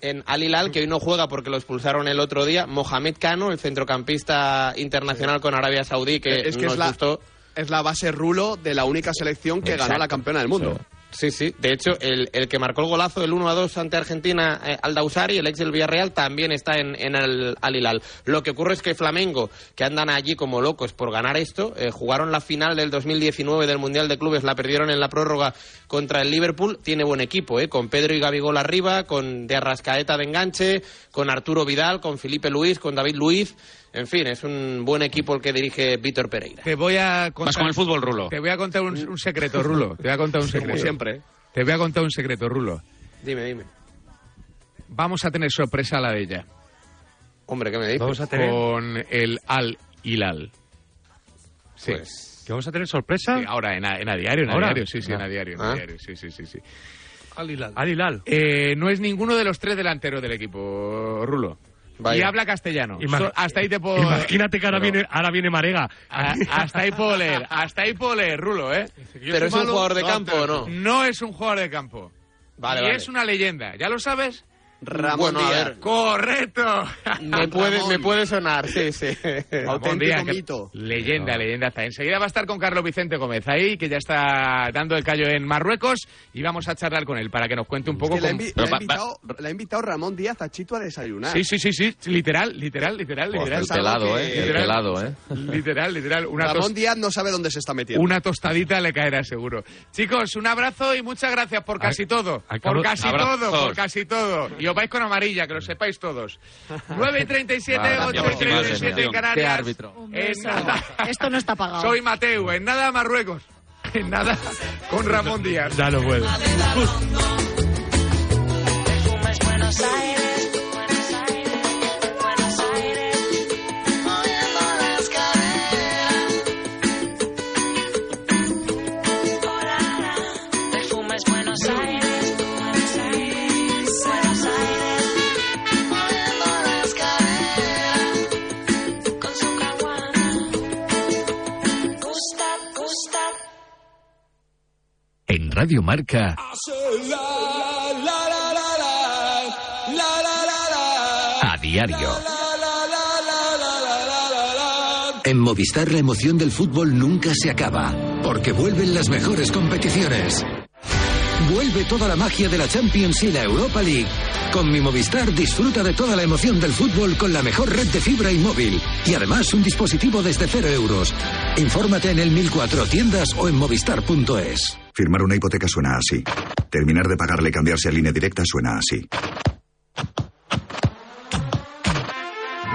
en Al Hilal, que hoy no juega porque lo expulsaron el otro día, Mohamed Kano, el centrocampista internacional con Arabia Saudí, que, es que nos es la, gustó. Es la base rulo de la única selección que ganó la campeona del mundo. Sí, sí. De hecho, el, el que marcó el golazo del 1 a 2 ante Argentina, eh, Aldausari, el ex del Villarreal, también está en, en el Al Hilal. Lo que ocurre es que Flamengo, que andan allí como locos por ganar esto, eh, jugaron la final del 2019 del Mundial de Clubes, la perdieron en la prórroga contra el Liverpool. Tiene buen equipo, ¿eh? Con Pedro y Gabigol arriba, con De Arrascaeta de enganche, con Arturo Vidal, con Felipe Luis, con David Luiz. En fin, es un buen equipo el que dirige Víctor Pereira. Te voy a contar... Vas con el fútbol, Rulo. Te voy a contar un, un secreto, Rulo. Te voy a contar un secreto. Como siempre. Te voy a contar un secreto, Rulo. Dime, dime. Vamos a tener sorpresa a la de ella. Hombre, ¿qué me dices? Vamos a tener... Con el Al Hilal. Sí. Pues, ¿Que vamos a tener sorpresa? Sí, ahora en a, en a diario, en a ¿Ahora? diario, sí, sí, en Ah. a diario, en a Ah. diario, sí, sí, sí, sí. Al Hilal. Al Hilal. Eh, no es ninguno de los tres delanteros del equipo, Rulo. Vaya. Y habla castellano. Ima- So- hasta ahí te puedo... Imagínate que ahora, Pero- viene, ahora viene Marega. a- hasta ahí puedo leer, hasta ahí puedo leer, Rulo, ¿eh? ¿Pero es un jugador de campo o no? No es un jugador de campo. Vale, y vale. es una leyenda, ¿ya lo sabes? Ramón bueno, a Díaz. ver, ¡Correcto! me puede, me puede sonar, sí, sí. Ramón Díaz, que- Leyenda, leyenda. Está. Enseguida va a estar con Carlos Vicente Gómez ahí, que ya está dando el callo en Marruecos, y vamos a charlar con él para que nos cuente un poco Que ha cómo- invi- le ha invitado, le ha invitado Ramón Díaz a Chito a desayunar. Sí, sí, sí, sí, literal, literal, literal, Pues literal. el pelado, ¿eh? El Literal. pelado, ¿eh? Literal, literal. Una, Ramón tos- Díaz no sabe dónde se está metiendo. una tostadita le caerá seguro. Chicos, un abrazo y muchas gracias por casi todo. acabo- Por casi Abrazos. todo, por casi todo. Y os vais con amarilla, que lo sepáis todos. 9 y 37, Vale, 8 y gracias. 37 en Canarias. Qué árbitro. En nada. Esto no está pagado. Soy Mateo, en nada Marruecos. En nada con Ramón Díaz. Ya. Buenos Aires, Radio Marca, a diario. En Movistar la emoción del fútbol nunca se acaba, porque vuelven las mejores competiciones. Vuelve toda la magia de la Champions y la Europa League. Con mi Movistar disfruta de toda la emoción del fútbol con la mejor red de fibra y móvil. Y además un dispositivo desde cero euros. Infórmate en el 1004 tiendas o en movistar.es. Firmar una hipoteca suena así. Terminar de pagarle y cambiarse a línea directa suena así.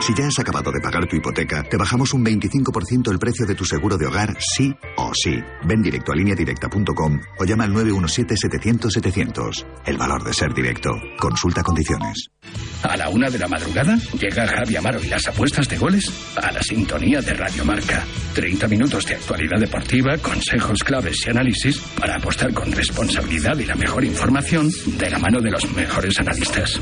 Si ya has acabado de pagar tu hipoteca, te bajamos un 25% el precio de tu seguro de hogar, sí o sí. Ven directo a lineadirecta.com o llama al 917-700-700. El valor de ser directo. Consulta condiciones. A la una de la madrugada llega Javi Amaro y las apuestas de goles a la sintonía de Radio Marca. 30 minutos de actualidad deportiva, consejos claves y análisis para apostar con responsabilidad y la mejor información de la mano de los mejores analistas.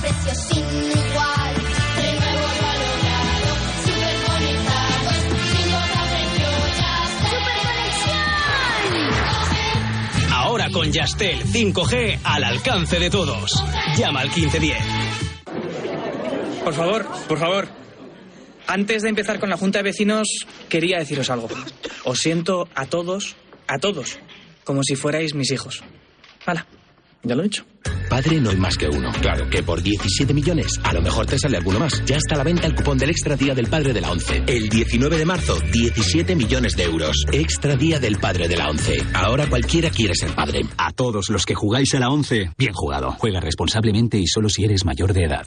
Precio sin igual. De nuevo lo ha logrado, súper conectados, sin hora ¡Súper Ahora con Yastel 5G al alcance de todos. Llama al 1510. Por favor, por favor. Antes de empezar con la Junta de Vecinos, quería deciros algo. Os siento a todos, a todos, como si fuerais mis hijos. Hala, ya lo he dicho. Padre no hay más que uno. Claro que por 17 millones a lo mejor te sale alguno más. Ya está a la venta el cupón del Extra Día del Padre de la ONCE. El 19 de marzo, 17 millones de euros. Extra Día del Padre de la ONCE. Ahora cualquiera quiere ser padre. A todos los que jugáis a la 11, bien jugado. Juega responsablemente y solo si eres mayor de edad.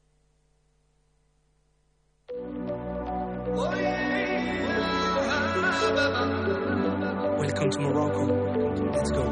To Morocco. Let's go.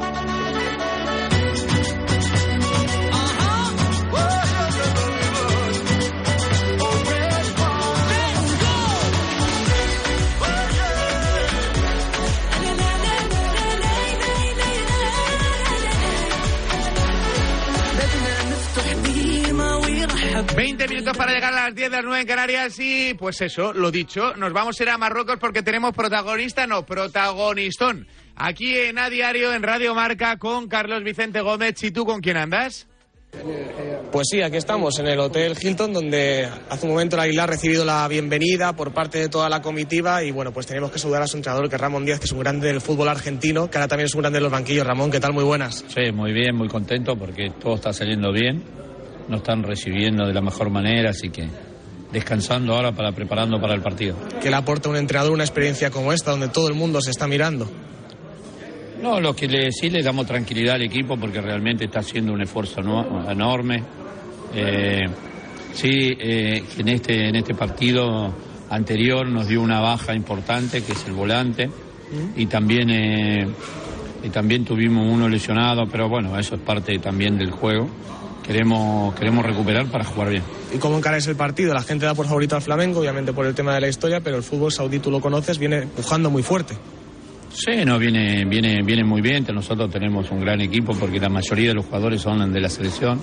حب 20 minutos para llegar a las 10 de las 9 en Canarias y pues eso, lo dicho, nos vamos a ir a Marruecos porque tenemos protagonista, no, protagonistón. Aquí en A Diario, en Radio Marca, con Carlos Vicente Gómez. ¿Y tú con quién andas? Pues sí, aquí estamos en el Hotel Hilton, donde hace un momento la isla ha recibido la bienvenida por parte de toda la comitiva y bueno, pues tenemos que saludar a su entrenador, que es Ramón Díaz, que es un grande del fútbol argentino, que ahora también es un grande de los banquillos. Ramón, ¿qué tal? Muy buenas. Sí, muy bien, muy contento porque todo está saliendo bien. Nos están recibiendo de la mejor manera, así que descansando ahora para preparando para el partido. ¿Qué le aporta a un entrenador una experiencia como esta, donde todo el mundo se está mirando? No, lo que le, sí le damos tranquilidad al equipo porque realmente está haciendo un esfuerzo no- enorme. Eh, sí, eh, en, este, en este partido anterior nos dio una baja importante, que es el volante, y también eh, también tuvimos uno lesionado, pero bueno, eso es parte también del juego. Queremos queremos recuperar para jugar bien. ¿Y cómo encaráis el partido? La gente da por favorito al Flamengo, obviamente por el tema de la historia, pero el fútbol saudí, tú lo conoces, viene pujando muy fuerte. Sí, no, viene, viene, viene muy bien. Nosotros tenemos un gran equipo porque la mayoría de los jugadores son de la selección.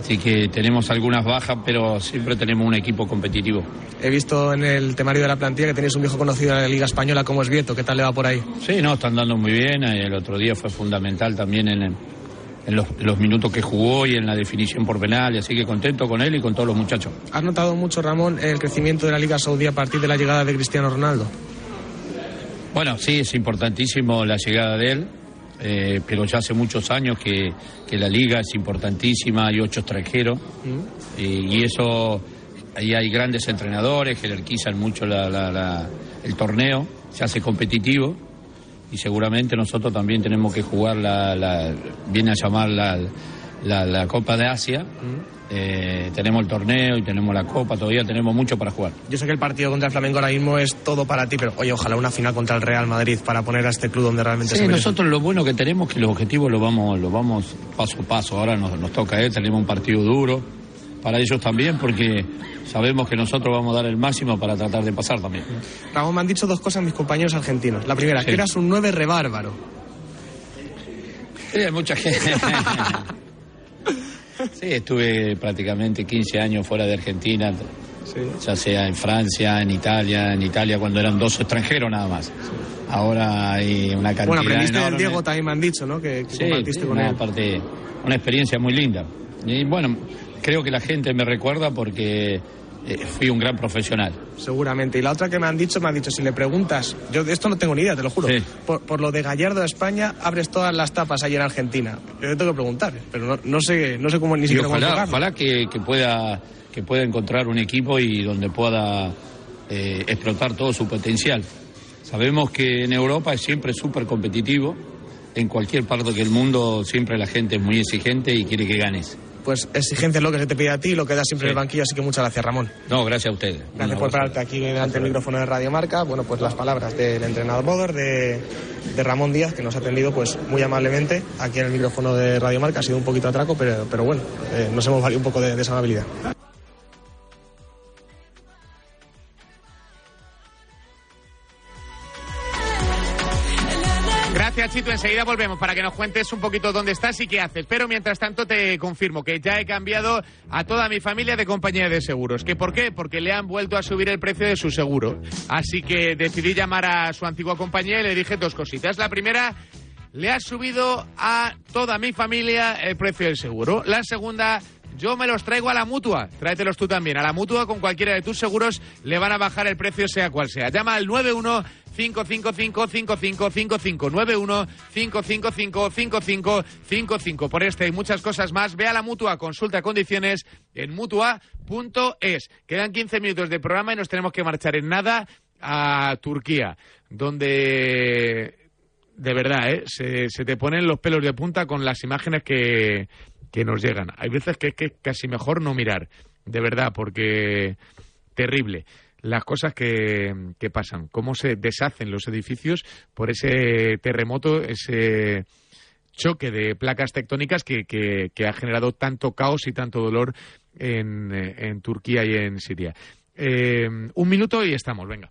Así que tenemos algunas bajas, pero siempre tenemos un equipo competitivo. He visto en el temario de la plantilla que tenéis un viejo conocido de la Liga Española como es Vieto. ¿Qué tal le va por ahí? Sí, no, están dando muy bien. El otro día fue fundamental también en, el- en los, en los minutos que jugó y en la definición por penal. Así que contento con él y con todos los muchachos. ¿Has notado mucho, Ramón, el crecimiento de la Liga Saudí a partir de la llegada de Cristiano Ronaldo? Bueno, sí, es importantísimo la llegada de él, eh, pero ya hace muchos años que, que la liga es importantísima, hay ocho extranjeros, y, y eso, ahí hay grandes entrenadores, jerarquizan mucho la- la- la- el torneo, se hace competitivo, y seguramente nosotros también tenemos que jugar la, la- viene a llamar la, la- la Copa de Asia, Eh, tenemos el torneo y tenemos la Copa, todavía tenemos mucho para jugar. Yo sé que el partido contra el Flamengo ahora mismo es todo para ti, pero oye, ojalá una final contra el Real Madrid para poner a este club donde realmente Sí, se nosotros lo bueno que tenemos es que los objetivos los vamos, los vamos paso a paso. Ahora nos, nos toca, ¿eh? tenemos un partido duro para ellos también, porque sabemos que nosotros vamos a dar el máximo para tratar de pasar también. Ramón, me han dicho dos cosas mis compañeros argentinos. La primera, Sí. que eras un 9 rebárbaro. Sí, hay mucha gente. Sí, estuve prácticamente 15 años fuera de Argentina, ya sea en Francia, en Italia, en Italia cuando eran dos extranjeros nada más. Ahora hay una cantidad Bueno, aprendiste del enorme. Diego, también me han dicho, ¿no? Que, que Sí, compartiste sí, con una él. parte, una experiencia muy linda. Y bueno, creo que la gente me recuerda porque fui un gran profesional. Seguramente. Y la otra que me han dicho, me han dicho, si le preguntas, yo de esto no tengo ni idea, te lo juro. Sí. Por, por lo de Gallardo a España, abres todas las tapas ahí en Argentina. Yo te tengo que preguntar, pero no, no sé, no sé cómo ni siquiera cómo ojalá, enfocarlo. ojalá que, que pueda que pueda encontrar un equipo y donde pueda eh, explotar todo su potencial. Sabemos que en Europa es siempre súper competitivo. En cualquier parte del mundo siempre la gente es muy exigente y quiere que ganes. Pues exigencia es lo que se te pide a ti, lo que das siempre en el banquillo, así que muchas gracias, Ramón. No, gracias a ustedes. Gracias por pararte aquí delante del micrófono de Radio Marca. Bueno, pues las palabras del entrenador Boder, de, de Ramón Díaz, que nos ha atendido pues muy amablemente aquí en el micrófono de Radio Marca. Ha sido un poquito atraco, pero, pero bueno, eh, nos hemos valido un poco de, de esa amabilidad. Gracias, Chito. Enseguida volvemos para que nos cuentes un poquito dónde estás y qué haces. Pero mientras tanto te confirmo que ya he cambiado a toda mi familia de compañía de seguros. ¿Que por qué? Porque le han vuelto a subir el precio de su seguro. Así que decidí llamar a su antigua compañía y le dije dos cositas. La primera, le ha subido a toda mi familia el precio del seguro. La segunda, yo me los traigo a la mutua. Tráetelos tú también. A la mutua con cualquiera de tus seguros le van a bajar el precio sea cual sea. Llama al 91 555 5555 91 555 5555. Por este y muchas cosas más, ve a la mutua, consulta condiciones en mutua.es. Quedan 15 minutos de programa y nos tenemos que marchar en nada a Turquía, donde de verdad, ¿eh? se, se te ponen los pelos de punta con las imágenes que, que nos llegan. Hay veces que es que casi mejor no mirar, de verdad, porque terrible las cosas que, que pasan, cómo se deshacen los edificios por ese terremoto, ese choque de placas tectónicas que, que- ha generado tanto caos y tanto dolor en, en Turquía y en Siria. Eh, un minuto y estamos, venga.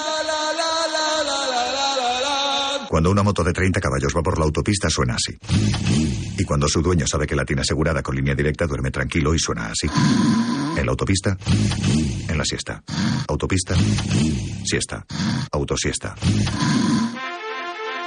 Cuando una moto de 30 caballos va por la autopista suena así. Y cuando su dueño sabe que la tiene asegurada con línea directa duerme tranquilo y suena así. En la autopista, en la siesta. Autopista, siesta. Autosiesta.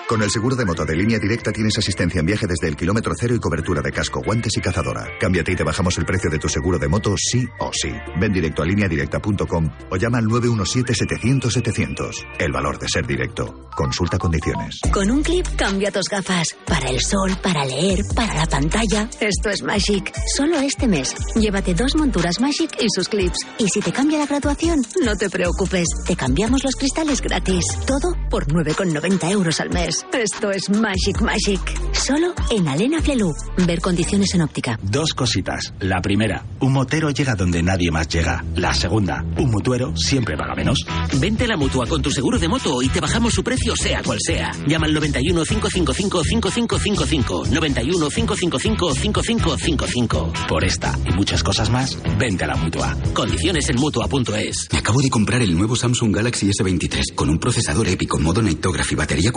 Con el seguro de moto de línea directa tienes asistencia en viaje desde el kilómetro cero y cobertura de casco, guantes y cazadora. Cámbiate y te bajamos el precio de tu seguro de moto sí o sí. Ven directo a lineadirecta.com o llama al 917-700-700. El valor de ser directo. Consulta condiciones. Con un clip cambia tus gafas. Para el sol, para leer, para la pantalla. Esto es Magic. Solo este mes. Llévate dos monturas Magic y sus clips. Y si te cambia la graduación, no te preocupes. Te cambiamos los cristales gratis. Todo por 9,90 euros al mes. Esto es Magic Magic. Solo en Alena Flelu. Ver condiciones en óptica. Dos cositas. La primera, un motero llega donde nadie más llega. La segunda, un mutuero siempre paga menos. Vente a la mutua con tu seguro de moto y te bajamos su precio sea cual sea. Llama al 91 555 5555. 91 555 5555. Por esta y muchas cosas más, vente a la mutua. Condiciones en mutua.es. Me acabo de comprar el nuevo Samsung Galaxy S23 con un procesador épico, modo Nightography, batería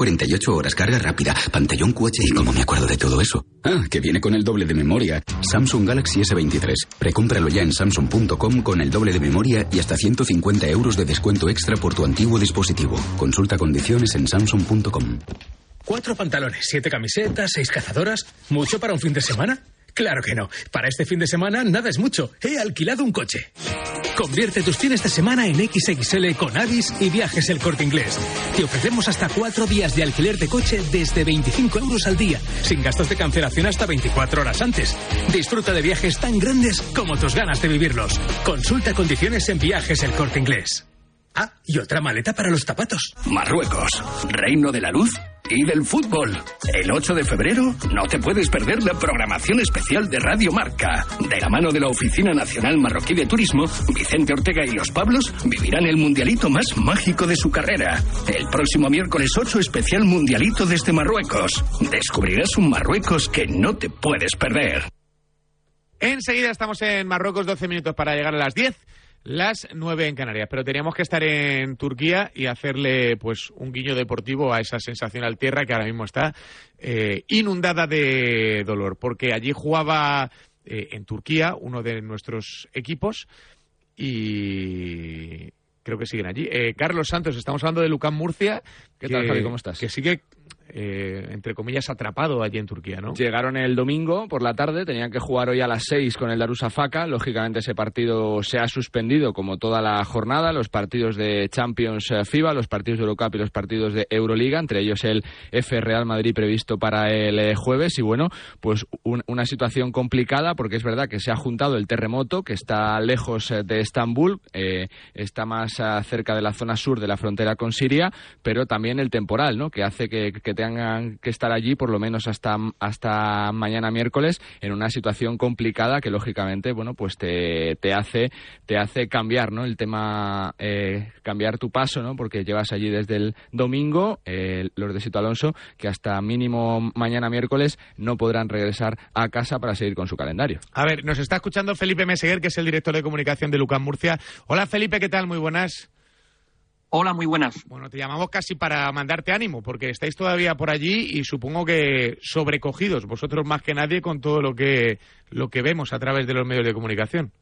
48 horas, carga rápida, pantallón QHD. ¿Y cómo me acuerdo de todo eso? Ah, que viene con el doble de memoria. Samsung Galaxy S23. Precómpralo ya en samsung.com con el doble de memoria y hasta 150 euros de descuento extra por tu antiguo dispositivo. Consulta condiciones en samsung.com. Cuatro pantalones, siete camisetas, seis cazadoras. ¿Mucho para un fin de semana? Claro que no. Para este fin de semana nada es mucho. He alquilado un coche. Convierte tus fines de semana en XXL con Avis y Viajes El Corte Inglés. Te ofrecemos hasta cuatro días de alquiler de coche desde 25 euros al día, sin gastos de cancelación hasta 24 horas antes. Disfruta de viajes tan grandes como tus ganas de vivirlos. Consulta condiciones en Viajes El Corte Inglés. Ah, y otra maleta para los zapatos. Marruecos, reino de la luz y del fútbol. El 8 de febrero no te puedes perder la programación especial de Radio Marca. De la mano de la Oficina Nacional Marroquí de Turismo, Vicente Ortega y los Pablos vivirán el mundialito más mágico de su carrera. El próximo miércoles 8 especial mundialito desde Marruecos. Descubrirás un Marruecos que no te puedes perder. Enseguida estamos en Marruecos, 12 minutos para llegar a las 10 las 9 en Canarias. Pero teníamos que estar en Turquía y hacerle pues un guiño deportivo a esa sensacional tierra que ahora mismo está eh, inundada de dolor. Porque allí jugaba eh, en Turquía uno de nuestros equipos y creo que siguen allí. Eh, Carlos Santos, estamos hablando de Lucán Murcia. ¿Qué tal, Javi? ¿Cómo estás? Que sigue eh, entre comillas, atrapado allí en Turquía, ¿no? Llegaron el domingo por la tarde, tenían que jugar hoy a las seis con el Darussafaka. Lógicamente ese partido se ha suspendido como toda la jornada. Los partidos de Champions eh, FIBA, los partidos de Eurocup y los partidos de Euroliga, entre ellos el F Real Madrid previsto para el eh, jueves. Y bueno, pues un, una situación complicada porque es verdad que se ha juntado el terremoto que está lejos de Estambul, está más cerca de la zona sur de la frontera con Siria, pero también el temporal, ¿no? Que hace que tengan que estar allí por lo menos hasta, hasta mañana miércoles en una situación complicada que lógicamente bueno pues te, te hace te hace cambiar no el tema eh, cambiar tu paso no porque llevas allí desde el domingo eh, los de Sito Alonso que hasta mínimo mañana miércoles no podrán regresar a casa para seguir con su calendario. A ver nos está escuchando Felipe Meseguer que es el director de comunicación de Lucas Murcia. Hola Felipe qué tal muy buenas Hola, muy buenas. Bueno, te llamamos casi para mandarte ánimo, porque estáis todavía por allí y supongo que sobrecogidos, vosotros más que nadie, con todo lo que, lo que vemos a través de los medios de comunicación.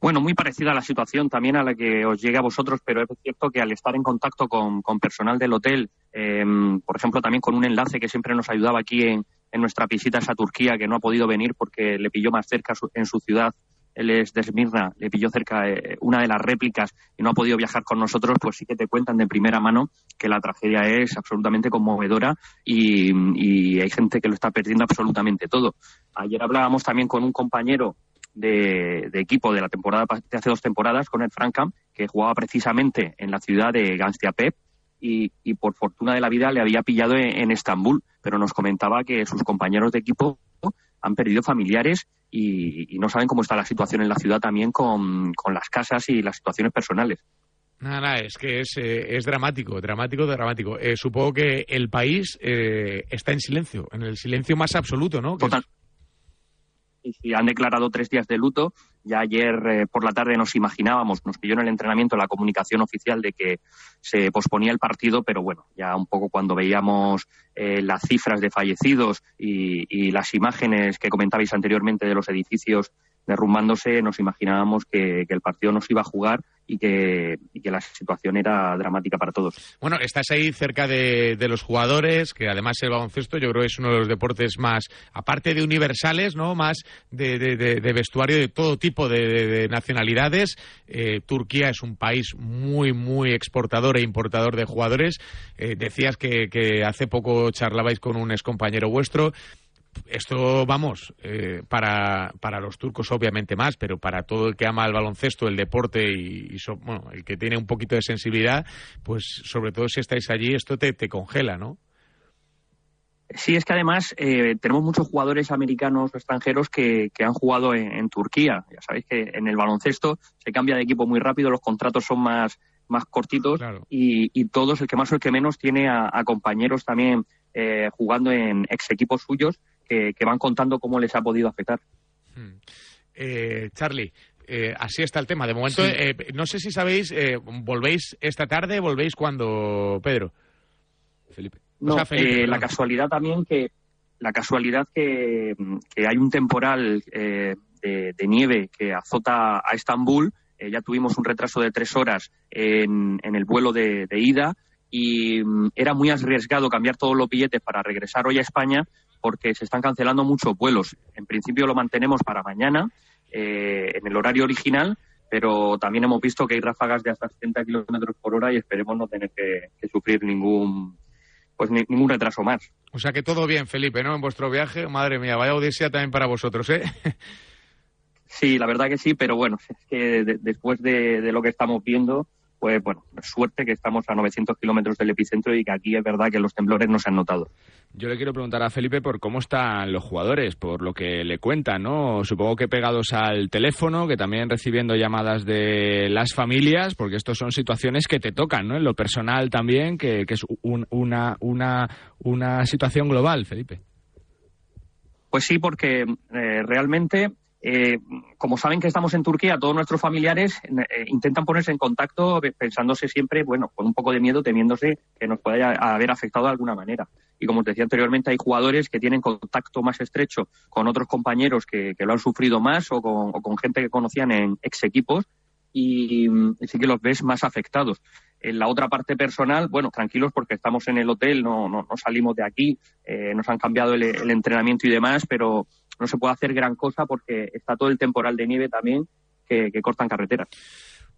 Bueno, muy parecida a la situación también a la que os llega a vosotros, pero es cierto que al estar en contacto con, con personal del hotel, eh, por ejemplo, también con un enlace que siempre nos ayudaba aquí en, en nuestra visita a Turquía, que no ha podido venir porque le pilló más cerca su, en su ciudad él es de le pilló cerca eh, una de las réplicas y no ha podido viajar con nosotros, pues sí que te cuentan de primera mano que la tragedia es absolutamente conmovedora y, hay gente que lo está perdiendo absolutamente todo. Ayer hablábamos también con un compañero de, equipo de la temporada de hace dos temporadas con el Francam, que jugaba precisamente en la ciudad de Gaziantep y, y, por fortuna de la vida le había pillado en Estambul, pero nos comentaba que sus compañeros de equipo han perdido familiares y, y, no saben cómo está la situación en la ciudad también con, con las casas y las situaciones personales. Nada, es que es, eh, es dramático, dramático, dramático. Eh, supongo que el país eh, está en silencio, en el silencio más absoluto, ¿no? Total. Y si han declarado tres días de luto. Ya ayer eh, por la tarde nos imaginábamos, nos pilló en el entrenamiento la comunicación oficial de que se posponía el partido, pero bueno, ya un poco cuando veíamos eh, las cifras de fallecidos y, y, las imágenes que comentabais anteriormente de los edificios derrumbándose, nos imaginábamos que, que el partido no se iba a jugar y que, y que la situación era dramática para todos. Bueno, estás ahí cerca de, de los jugadores, que además el baloncesto yo creo es uno de los deportes más, aparte de universales, ¿no? Más de, de- vestuario de todo tipo de nacionalidades. Eh, Turquía es un país muy, muy exportador e importador de jugadores. Eh, decías que, que hace poco charlabais con un excompañero vuestro. Esto, vamos, eh, para, para los turcos obviamente más, pero para todo el que ama el baloncesto, el deporte y, y so- bueno, el que tiene un poquito de sensibilidad, pues sobre todo si estáis allí, esto te, te congela, ¿no? Sí, es que además eh, tenemos muchos jugadores americanos o extranjeros que, que han jugado en, en Turquía. Ya sabéis que en el baloncesto se cambia de equipo muy rápido, los contratos son más, más cortitos y, y todos, el que más o el que menos, tiene a, a compañeros también eh, jugando en ex equipos suyos que, que van contando cómo les ha podido afectar. Eh, Charlie, eh, así está el tema. De momento, Sí. eh, no sé si sabéis, eh, ¿volvéis esta tarde? ¿Volvéis cuando, Pedro? Felipe. No, O sea, Felipe, eh, la casualidad también que la casualidad que, que hay un temporal eh, de, de nieve que azota a Estambul. Eh, ya tuvimos un retraso de tres horas en, en el vuelo de, de ida y mm, era muy arriesgado cambiar todos los billetes para regresar hoy a España porque se están cancelando muchos vuelos. En principio lo mantenemos para mañana eh, en el horario original, pero también hemos visto que hay ráfagas de hasta 70 kilómetros por hora y esperemos no tener que, que sufrir ningún pues ni- ningún retraso más. O sea que todo bien, Felipe, ¿no? En vuestro viaje. Madre mía, vaya odisea también para vosotros, ¿eh? Sí, la verdad que sí, pero bueno, es que de- después de, de lo que estamos viendo, pues bueno, suerte que estamos a 900 kilómetros del epicentro y que aquí es verdad que los temblores no se han notado. Yo le quiero preguntar a Felipe por cómo están los jugadores, por lo que le cuentan, ¿no? Supongo que pegados al teléfono, que también recibiendo llamadas de las familias, porque estos son situaciones que te tocan, ¿no? En lo personal también, que, que es un- una, una, una situación global, Felipe. Pues sí, porque eh, realmente, eh, como saben que estamos en Turquía, todos nuestros familiares eh, intentan ponerse en contacto pensándose siempre, bueno, con un poco de miedo, temiéndose que nos pueda haber afectado de alguna manera. Y como os decía anteriormente, hay jugadores que tienen contacto más estrecho con otros compañeros que, lo han sufrido más o con, gente que conocían en ex equipos y, mm, sí que los ves más afectados. En la otra parte personal, bueno, tranquilos porque estamos en el hotel, no, no, no salimos de aquí, eh, nos han cambiado el entrenamiento y demás, pero no se puede hacer gran cosa porque está todo el temporal de nieve también que, cortan carreteras.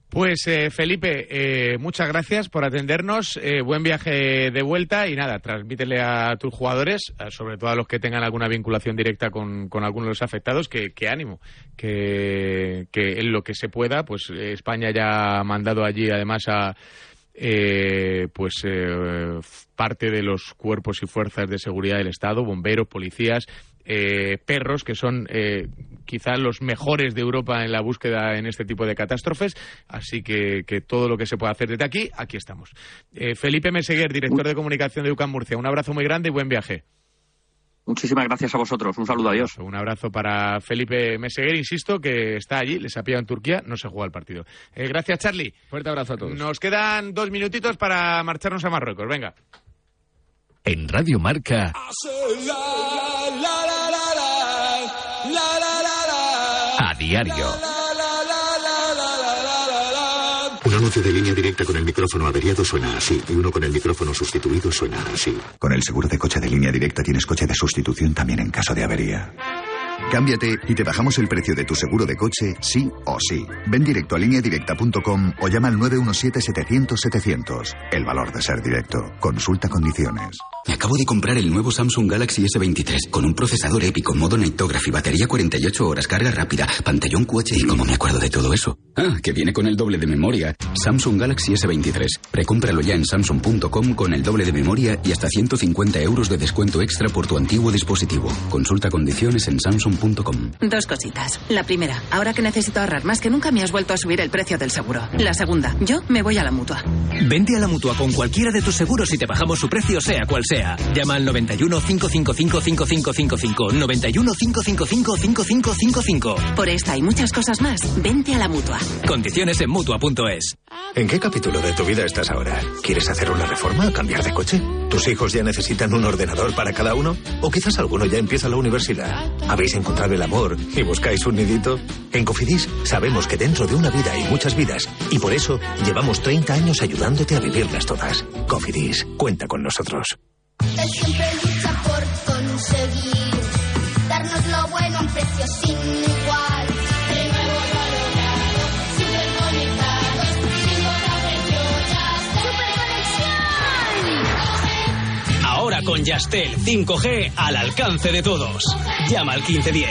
Pues eh, Felipe, eh, muchas gracias por atendernos. eh, buen viaje de vuelta y nada, transmítele a tus jugadores, sobre todo a los que tengan alguna vinculación directa con, con algunos de los afectados, que, ánimo, que, que en lo que se pueda, pues eh, España ya ha mandado allí además a eh, pues eh, parte de los cuerpos y fuerzas de seguridad del Estado, bomberos, policías, eh, perros, que son eh, quizás los mejores de Europa en la búsqueda en este tipo de catástrofes. Así que, que todo lo que se pueda hacer desde aquí, aquí estamos. Eh, Felipe Meseguer, director de comunicación de UCAM Murcia, un abrazo muy grande y buen viaje. Muchísimas gracias a vosotros. Un saludo, adiós. Un abrazo para Felipe Meseguer, insisto, que está allí, les ha pillado en Turquía, no se juega el partido. Eh, gracias, Charlie. Fuerte abrazo a todos. Nos quedan dos minutitos para marcharnos a Marruecos. Venga. En Radio Marca, a diario. Un anuncio de línea directa con el micrófono averiado suena así y uno con el micrófono sustituido suena así. Con el seguro de coche de línea directa tienes coche de sustitución también en caso de avería. Cámbiate y te bajamos el precio de tu seguro de coche, sí o sí. Ven directo a lineadirecta.com o llama al 917-700-700. El valor de ser directo. Consulta condiciones. Me acabo de comprar el nuevo Samsung Galaxy S23 con un procesador épico, modo Nightography, batería 48 horas, carga rápida, pantallón QHD. ¿Y cómo me acuerdo de todo eso? Ah, que viene con el doble de memoria. Samsung Galaxy S23. Precómpralo ya en samsung.com con el doble de memoria y hasta 150 euros de descuento extra por tu antiguo dispositivo. Consulta condiciones en samsung.com. Dos cositas. La primera, ahora que necesito ahorrar más que nunca me has vuelto a subir el precio del seguro. La segunda, yo me voy a la mutua. Vente a la mutua con cualquiera de tus seguros y te bajamos su precio, sea cual sea. sea. Llama al 91 555 5555 91 555 5555. Por esta y muchas cosas más, vente a la mutua. Condiciones en mutua.es. ¿En qué capítulo de tu vida estás ahora? ¿Quieres hacer una reforma o cambiar de coche? ¿Tus hijos ya necesitan un ordenador para cada uno? ¿O quizás alguno ya empieza la universidad? ¿Habéis encontrado el amor y buscáis un nidito? En Cofidis sabemos que dentro de una vida hay muchas vidas y por eso llevamos 30 años ayudándote a vivirlas todas. Cofidis, cuenta con nosotros. Él siempre lucha por conseguir darnos lo bueno a un precio sin igual. Ahora con Yastel 5G al alcance de todos. Llama al 1510.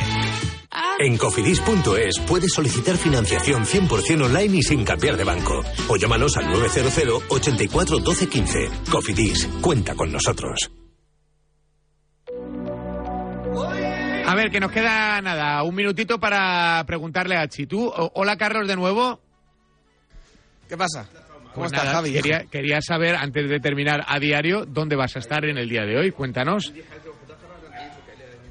En cofidis.es puedes solicitar financiación 100% online y sin cambiar de banco. O llámanos al 900 84 12 15. Cofidis, cuenta con nosotros. A ver, que nos queda nada, un minutito para preguntarle a Chitu. O- Hola, Carlos, de nuevo. ¿Qué pasa? ¿Cómo Pues estás, nada, Javi? Quería, quería saber, antes de terminar a diario, dónde vas a estar en el día de hoy. Cuéntanos.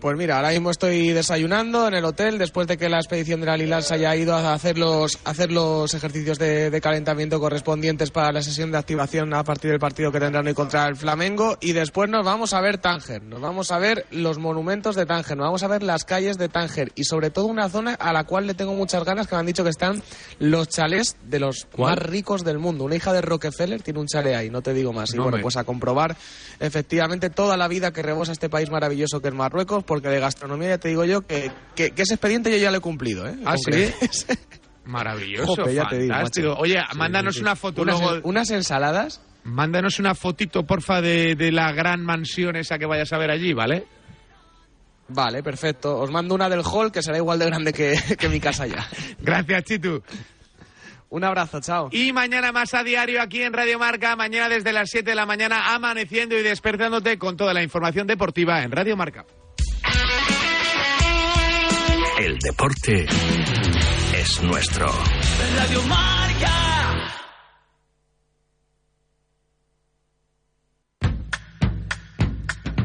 Pues mira, ahora mismo estoy desayunando en el hotel después de que la expedición de la Lilas se haya ido a hacer los, a hacer los ejercicios de, de calentamiento correspondientes para la sesión de activación a partir del partido que tendrán hoy contra el Flamengo. Y después nos vamos a ver Tánger, nos vamos a ver los monumentos de Tánger, nos vamos a ver las calles de Tánger y sobre todo una zona a la cual le tengo muchas ganas que me han dicho que están los chalés de los ¿Cuál? más ricos del mundo. Una hija de Rockefeller tiene un chalet ahí, no te digo más. Y No bueno, me- pues a comprobar efectivamente toda la vida que rebosa este país maravilloso que es Marruecos, porque de gastronomía ya te digo yo que, que, que ese expediente yo ya lo he cumplido. ¿eh? ¿Ah, sí? Maravilloso, Jope, ya te digo, fantástico. macho. Oye, Sí, mándanos sí. una foto Unas- luego. unas ensaladas. Mándanos una fotito, porfa, de, de la gran mansión esa que vayas a ver allí, ¿vale? Vale, perfecto. Os mando una del hall que será igual de grande que, que mi casa ya. Gracias, Chitu. Un abrazo, chao. Y mañana más a diario aquí en Radio Marca, mañana desde las 7 de la mañana, amaneciendo y despertándote con toda la información deportiva en Radio Marca. El deporte es nuestro. Radio Marca.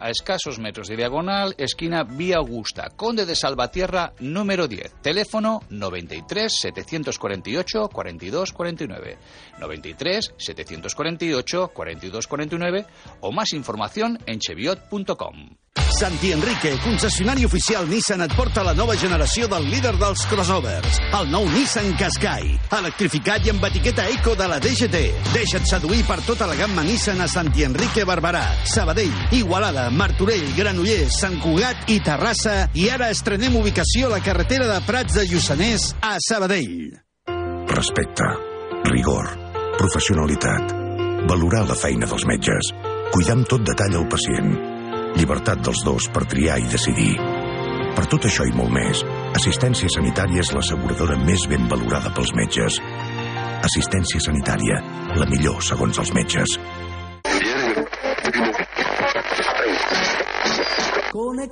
a escasos metros de diagonal, esquina Vía Augusta, Conde de Salvatierra, número 10. Teléfono 93 748 42 49. 93 748 42 49 o más información en cheviot.com. Santi Enrique, concessionari oficial Nissan, et porta la nova generació del líder dels crossovers, el nou Nissan Qashqai, electrificat i amb etiqueta eco de la DGT. Deixa't seduir per tota la gamma Nissan a Santi Enrique Barberà, Sabadell, Igualada, Martorell, Granollers, Sant Cugat i Terrassa i ara estrenem ubicació a la carretera de Prats de Lluçanès a Sabadell. Respecte, rigor, professionalitat, valorar la feina dels metges, cuidar amb tot detall el pacient, llibertat dels dos per triar i decidir. Per tot això i molt més, Assistència Sanitària és l'asseguradora més ben valorada pels metges. Assistència Sanitària, la millor segons els metges. El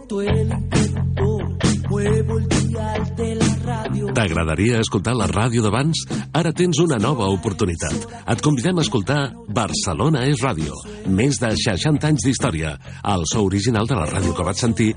de la radio. T'agradaria escoltar la ràdio d'abans? Ara tens una nova oportunitat. Et convidem a escoltar Barcelona és ràdio. Més de 60 anys d'història. El so original de la ràdio que vaig sentir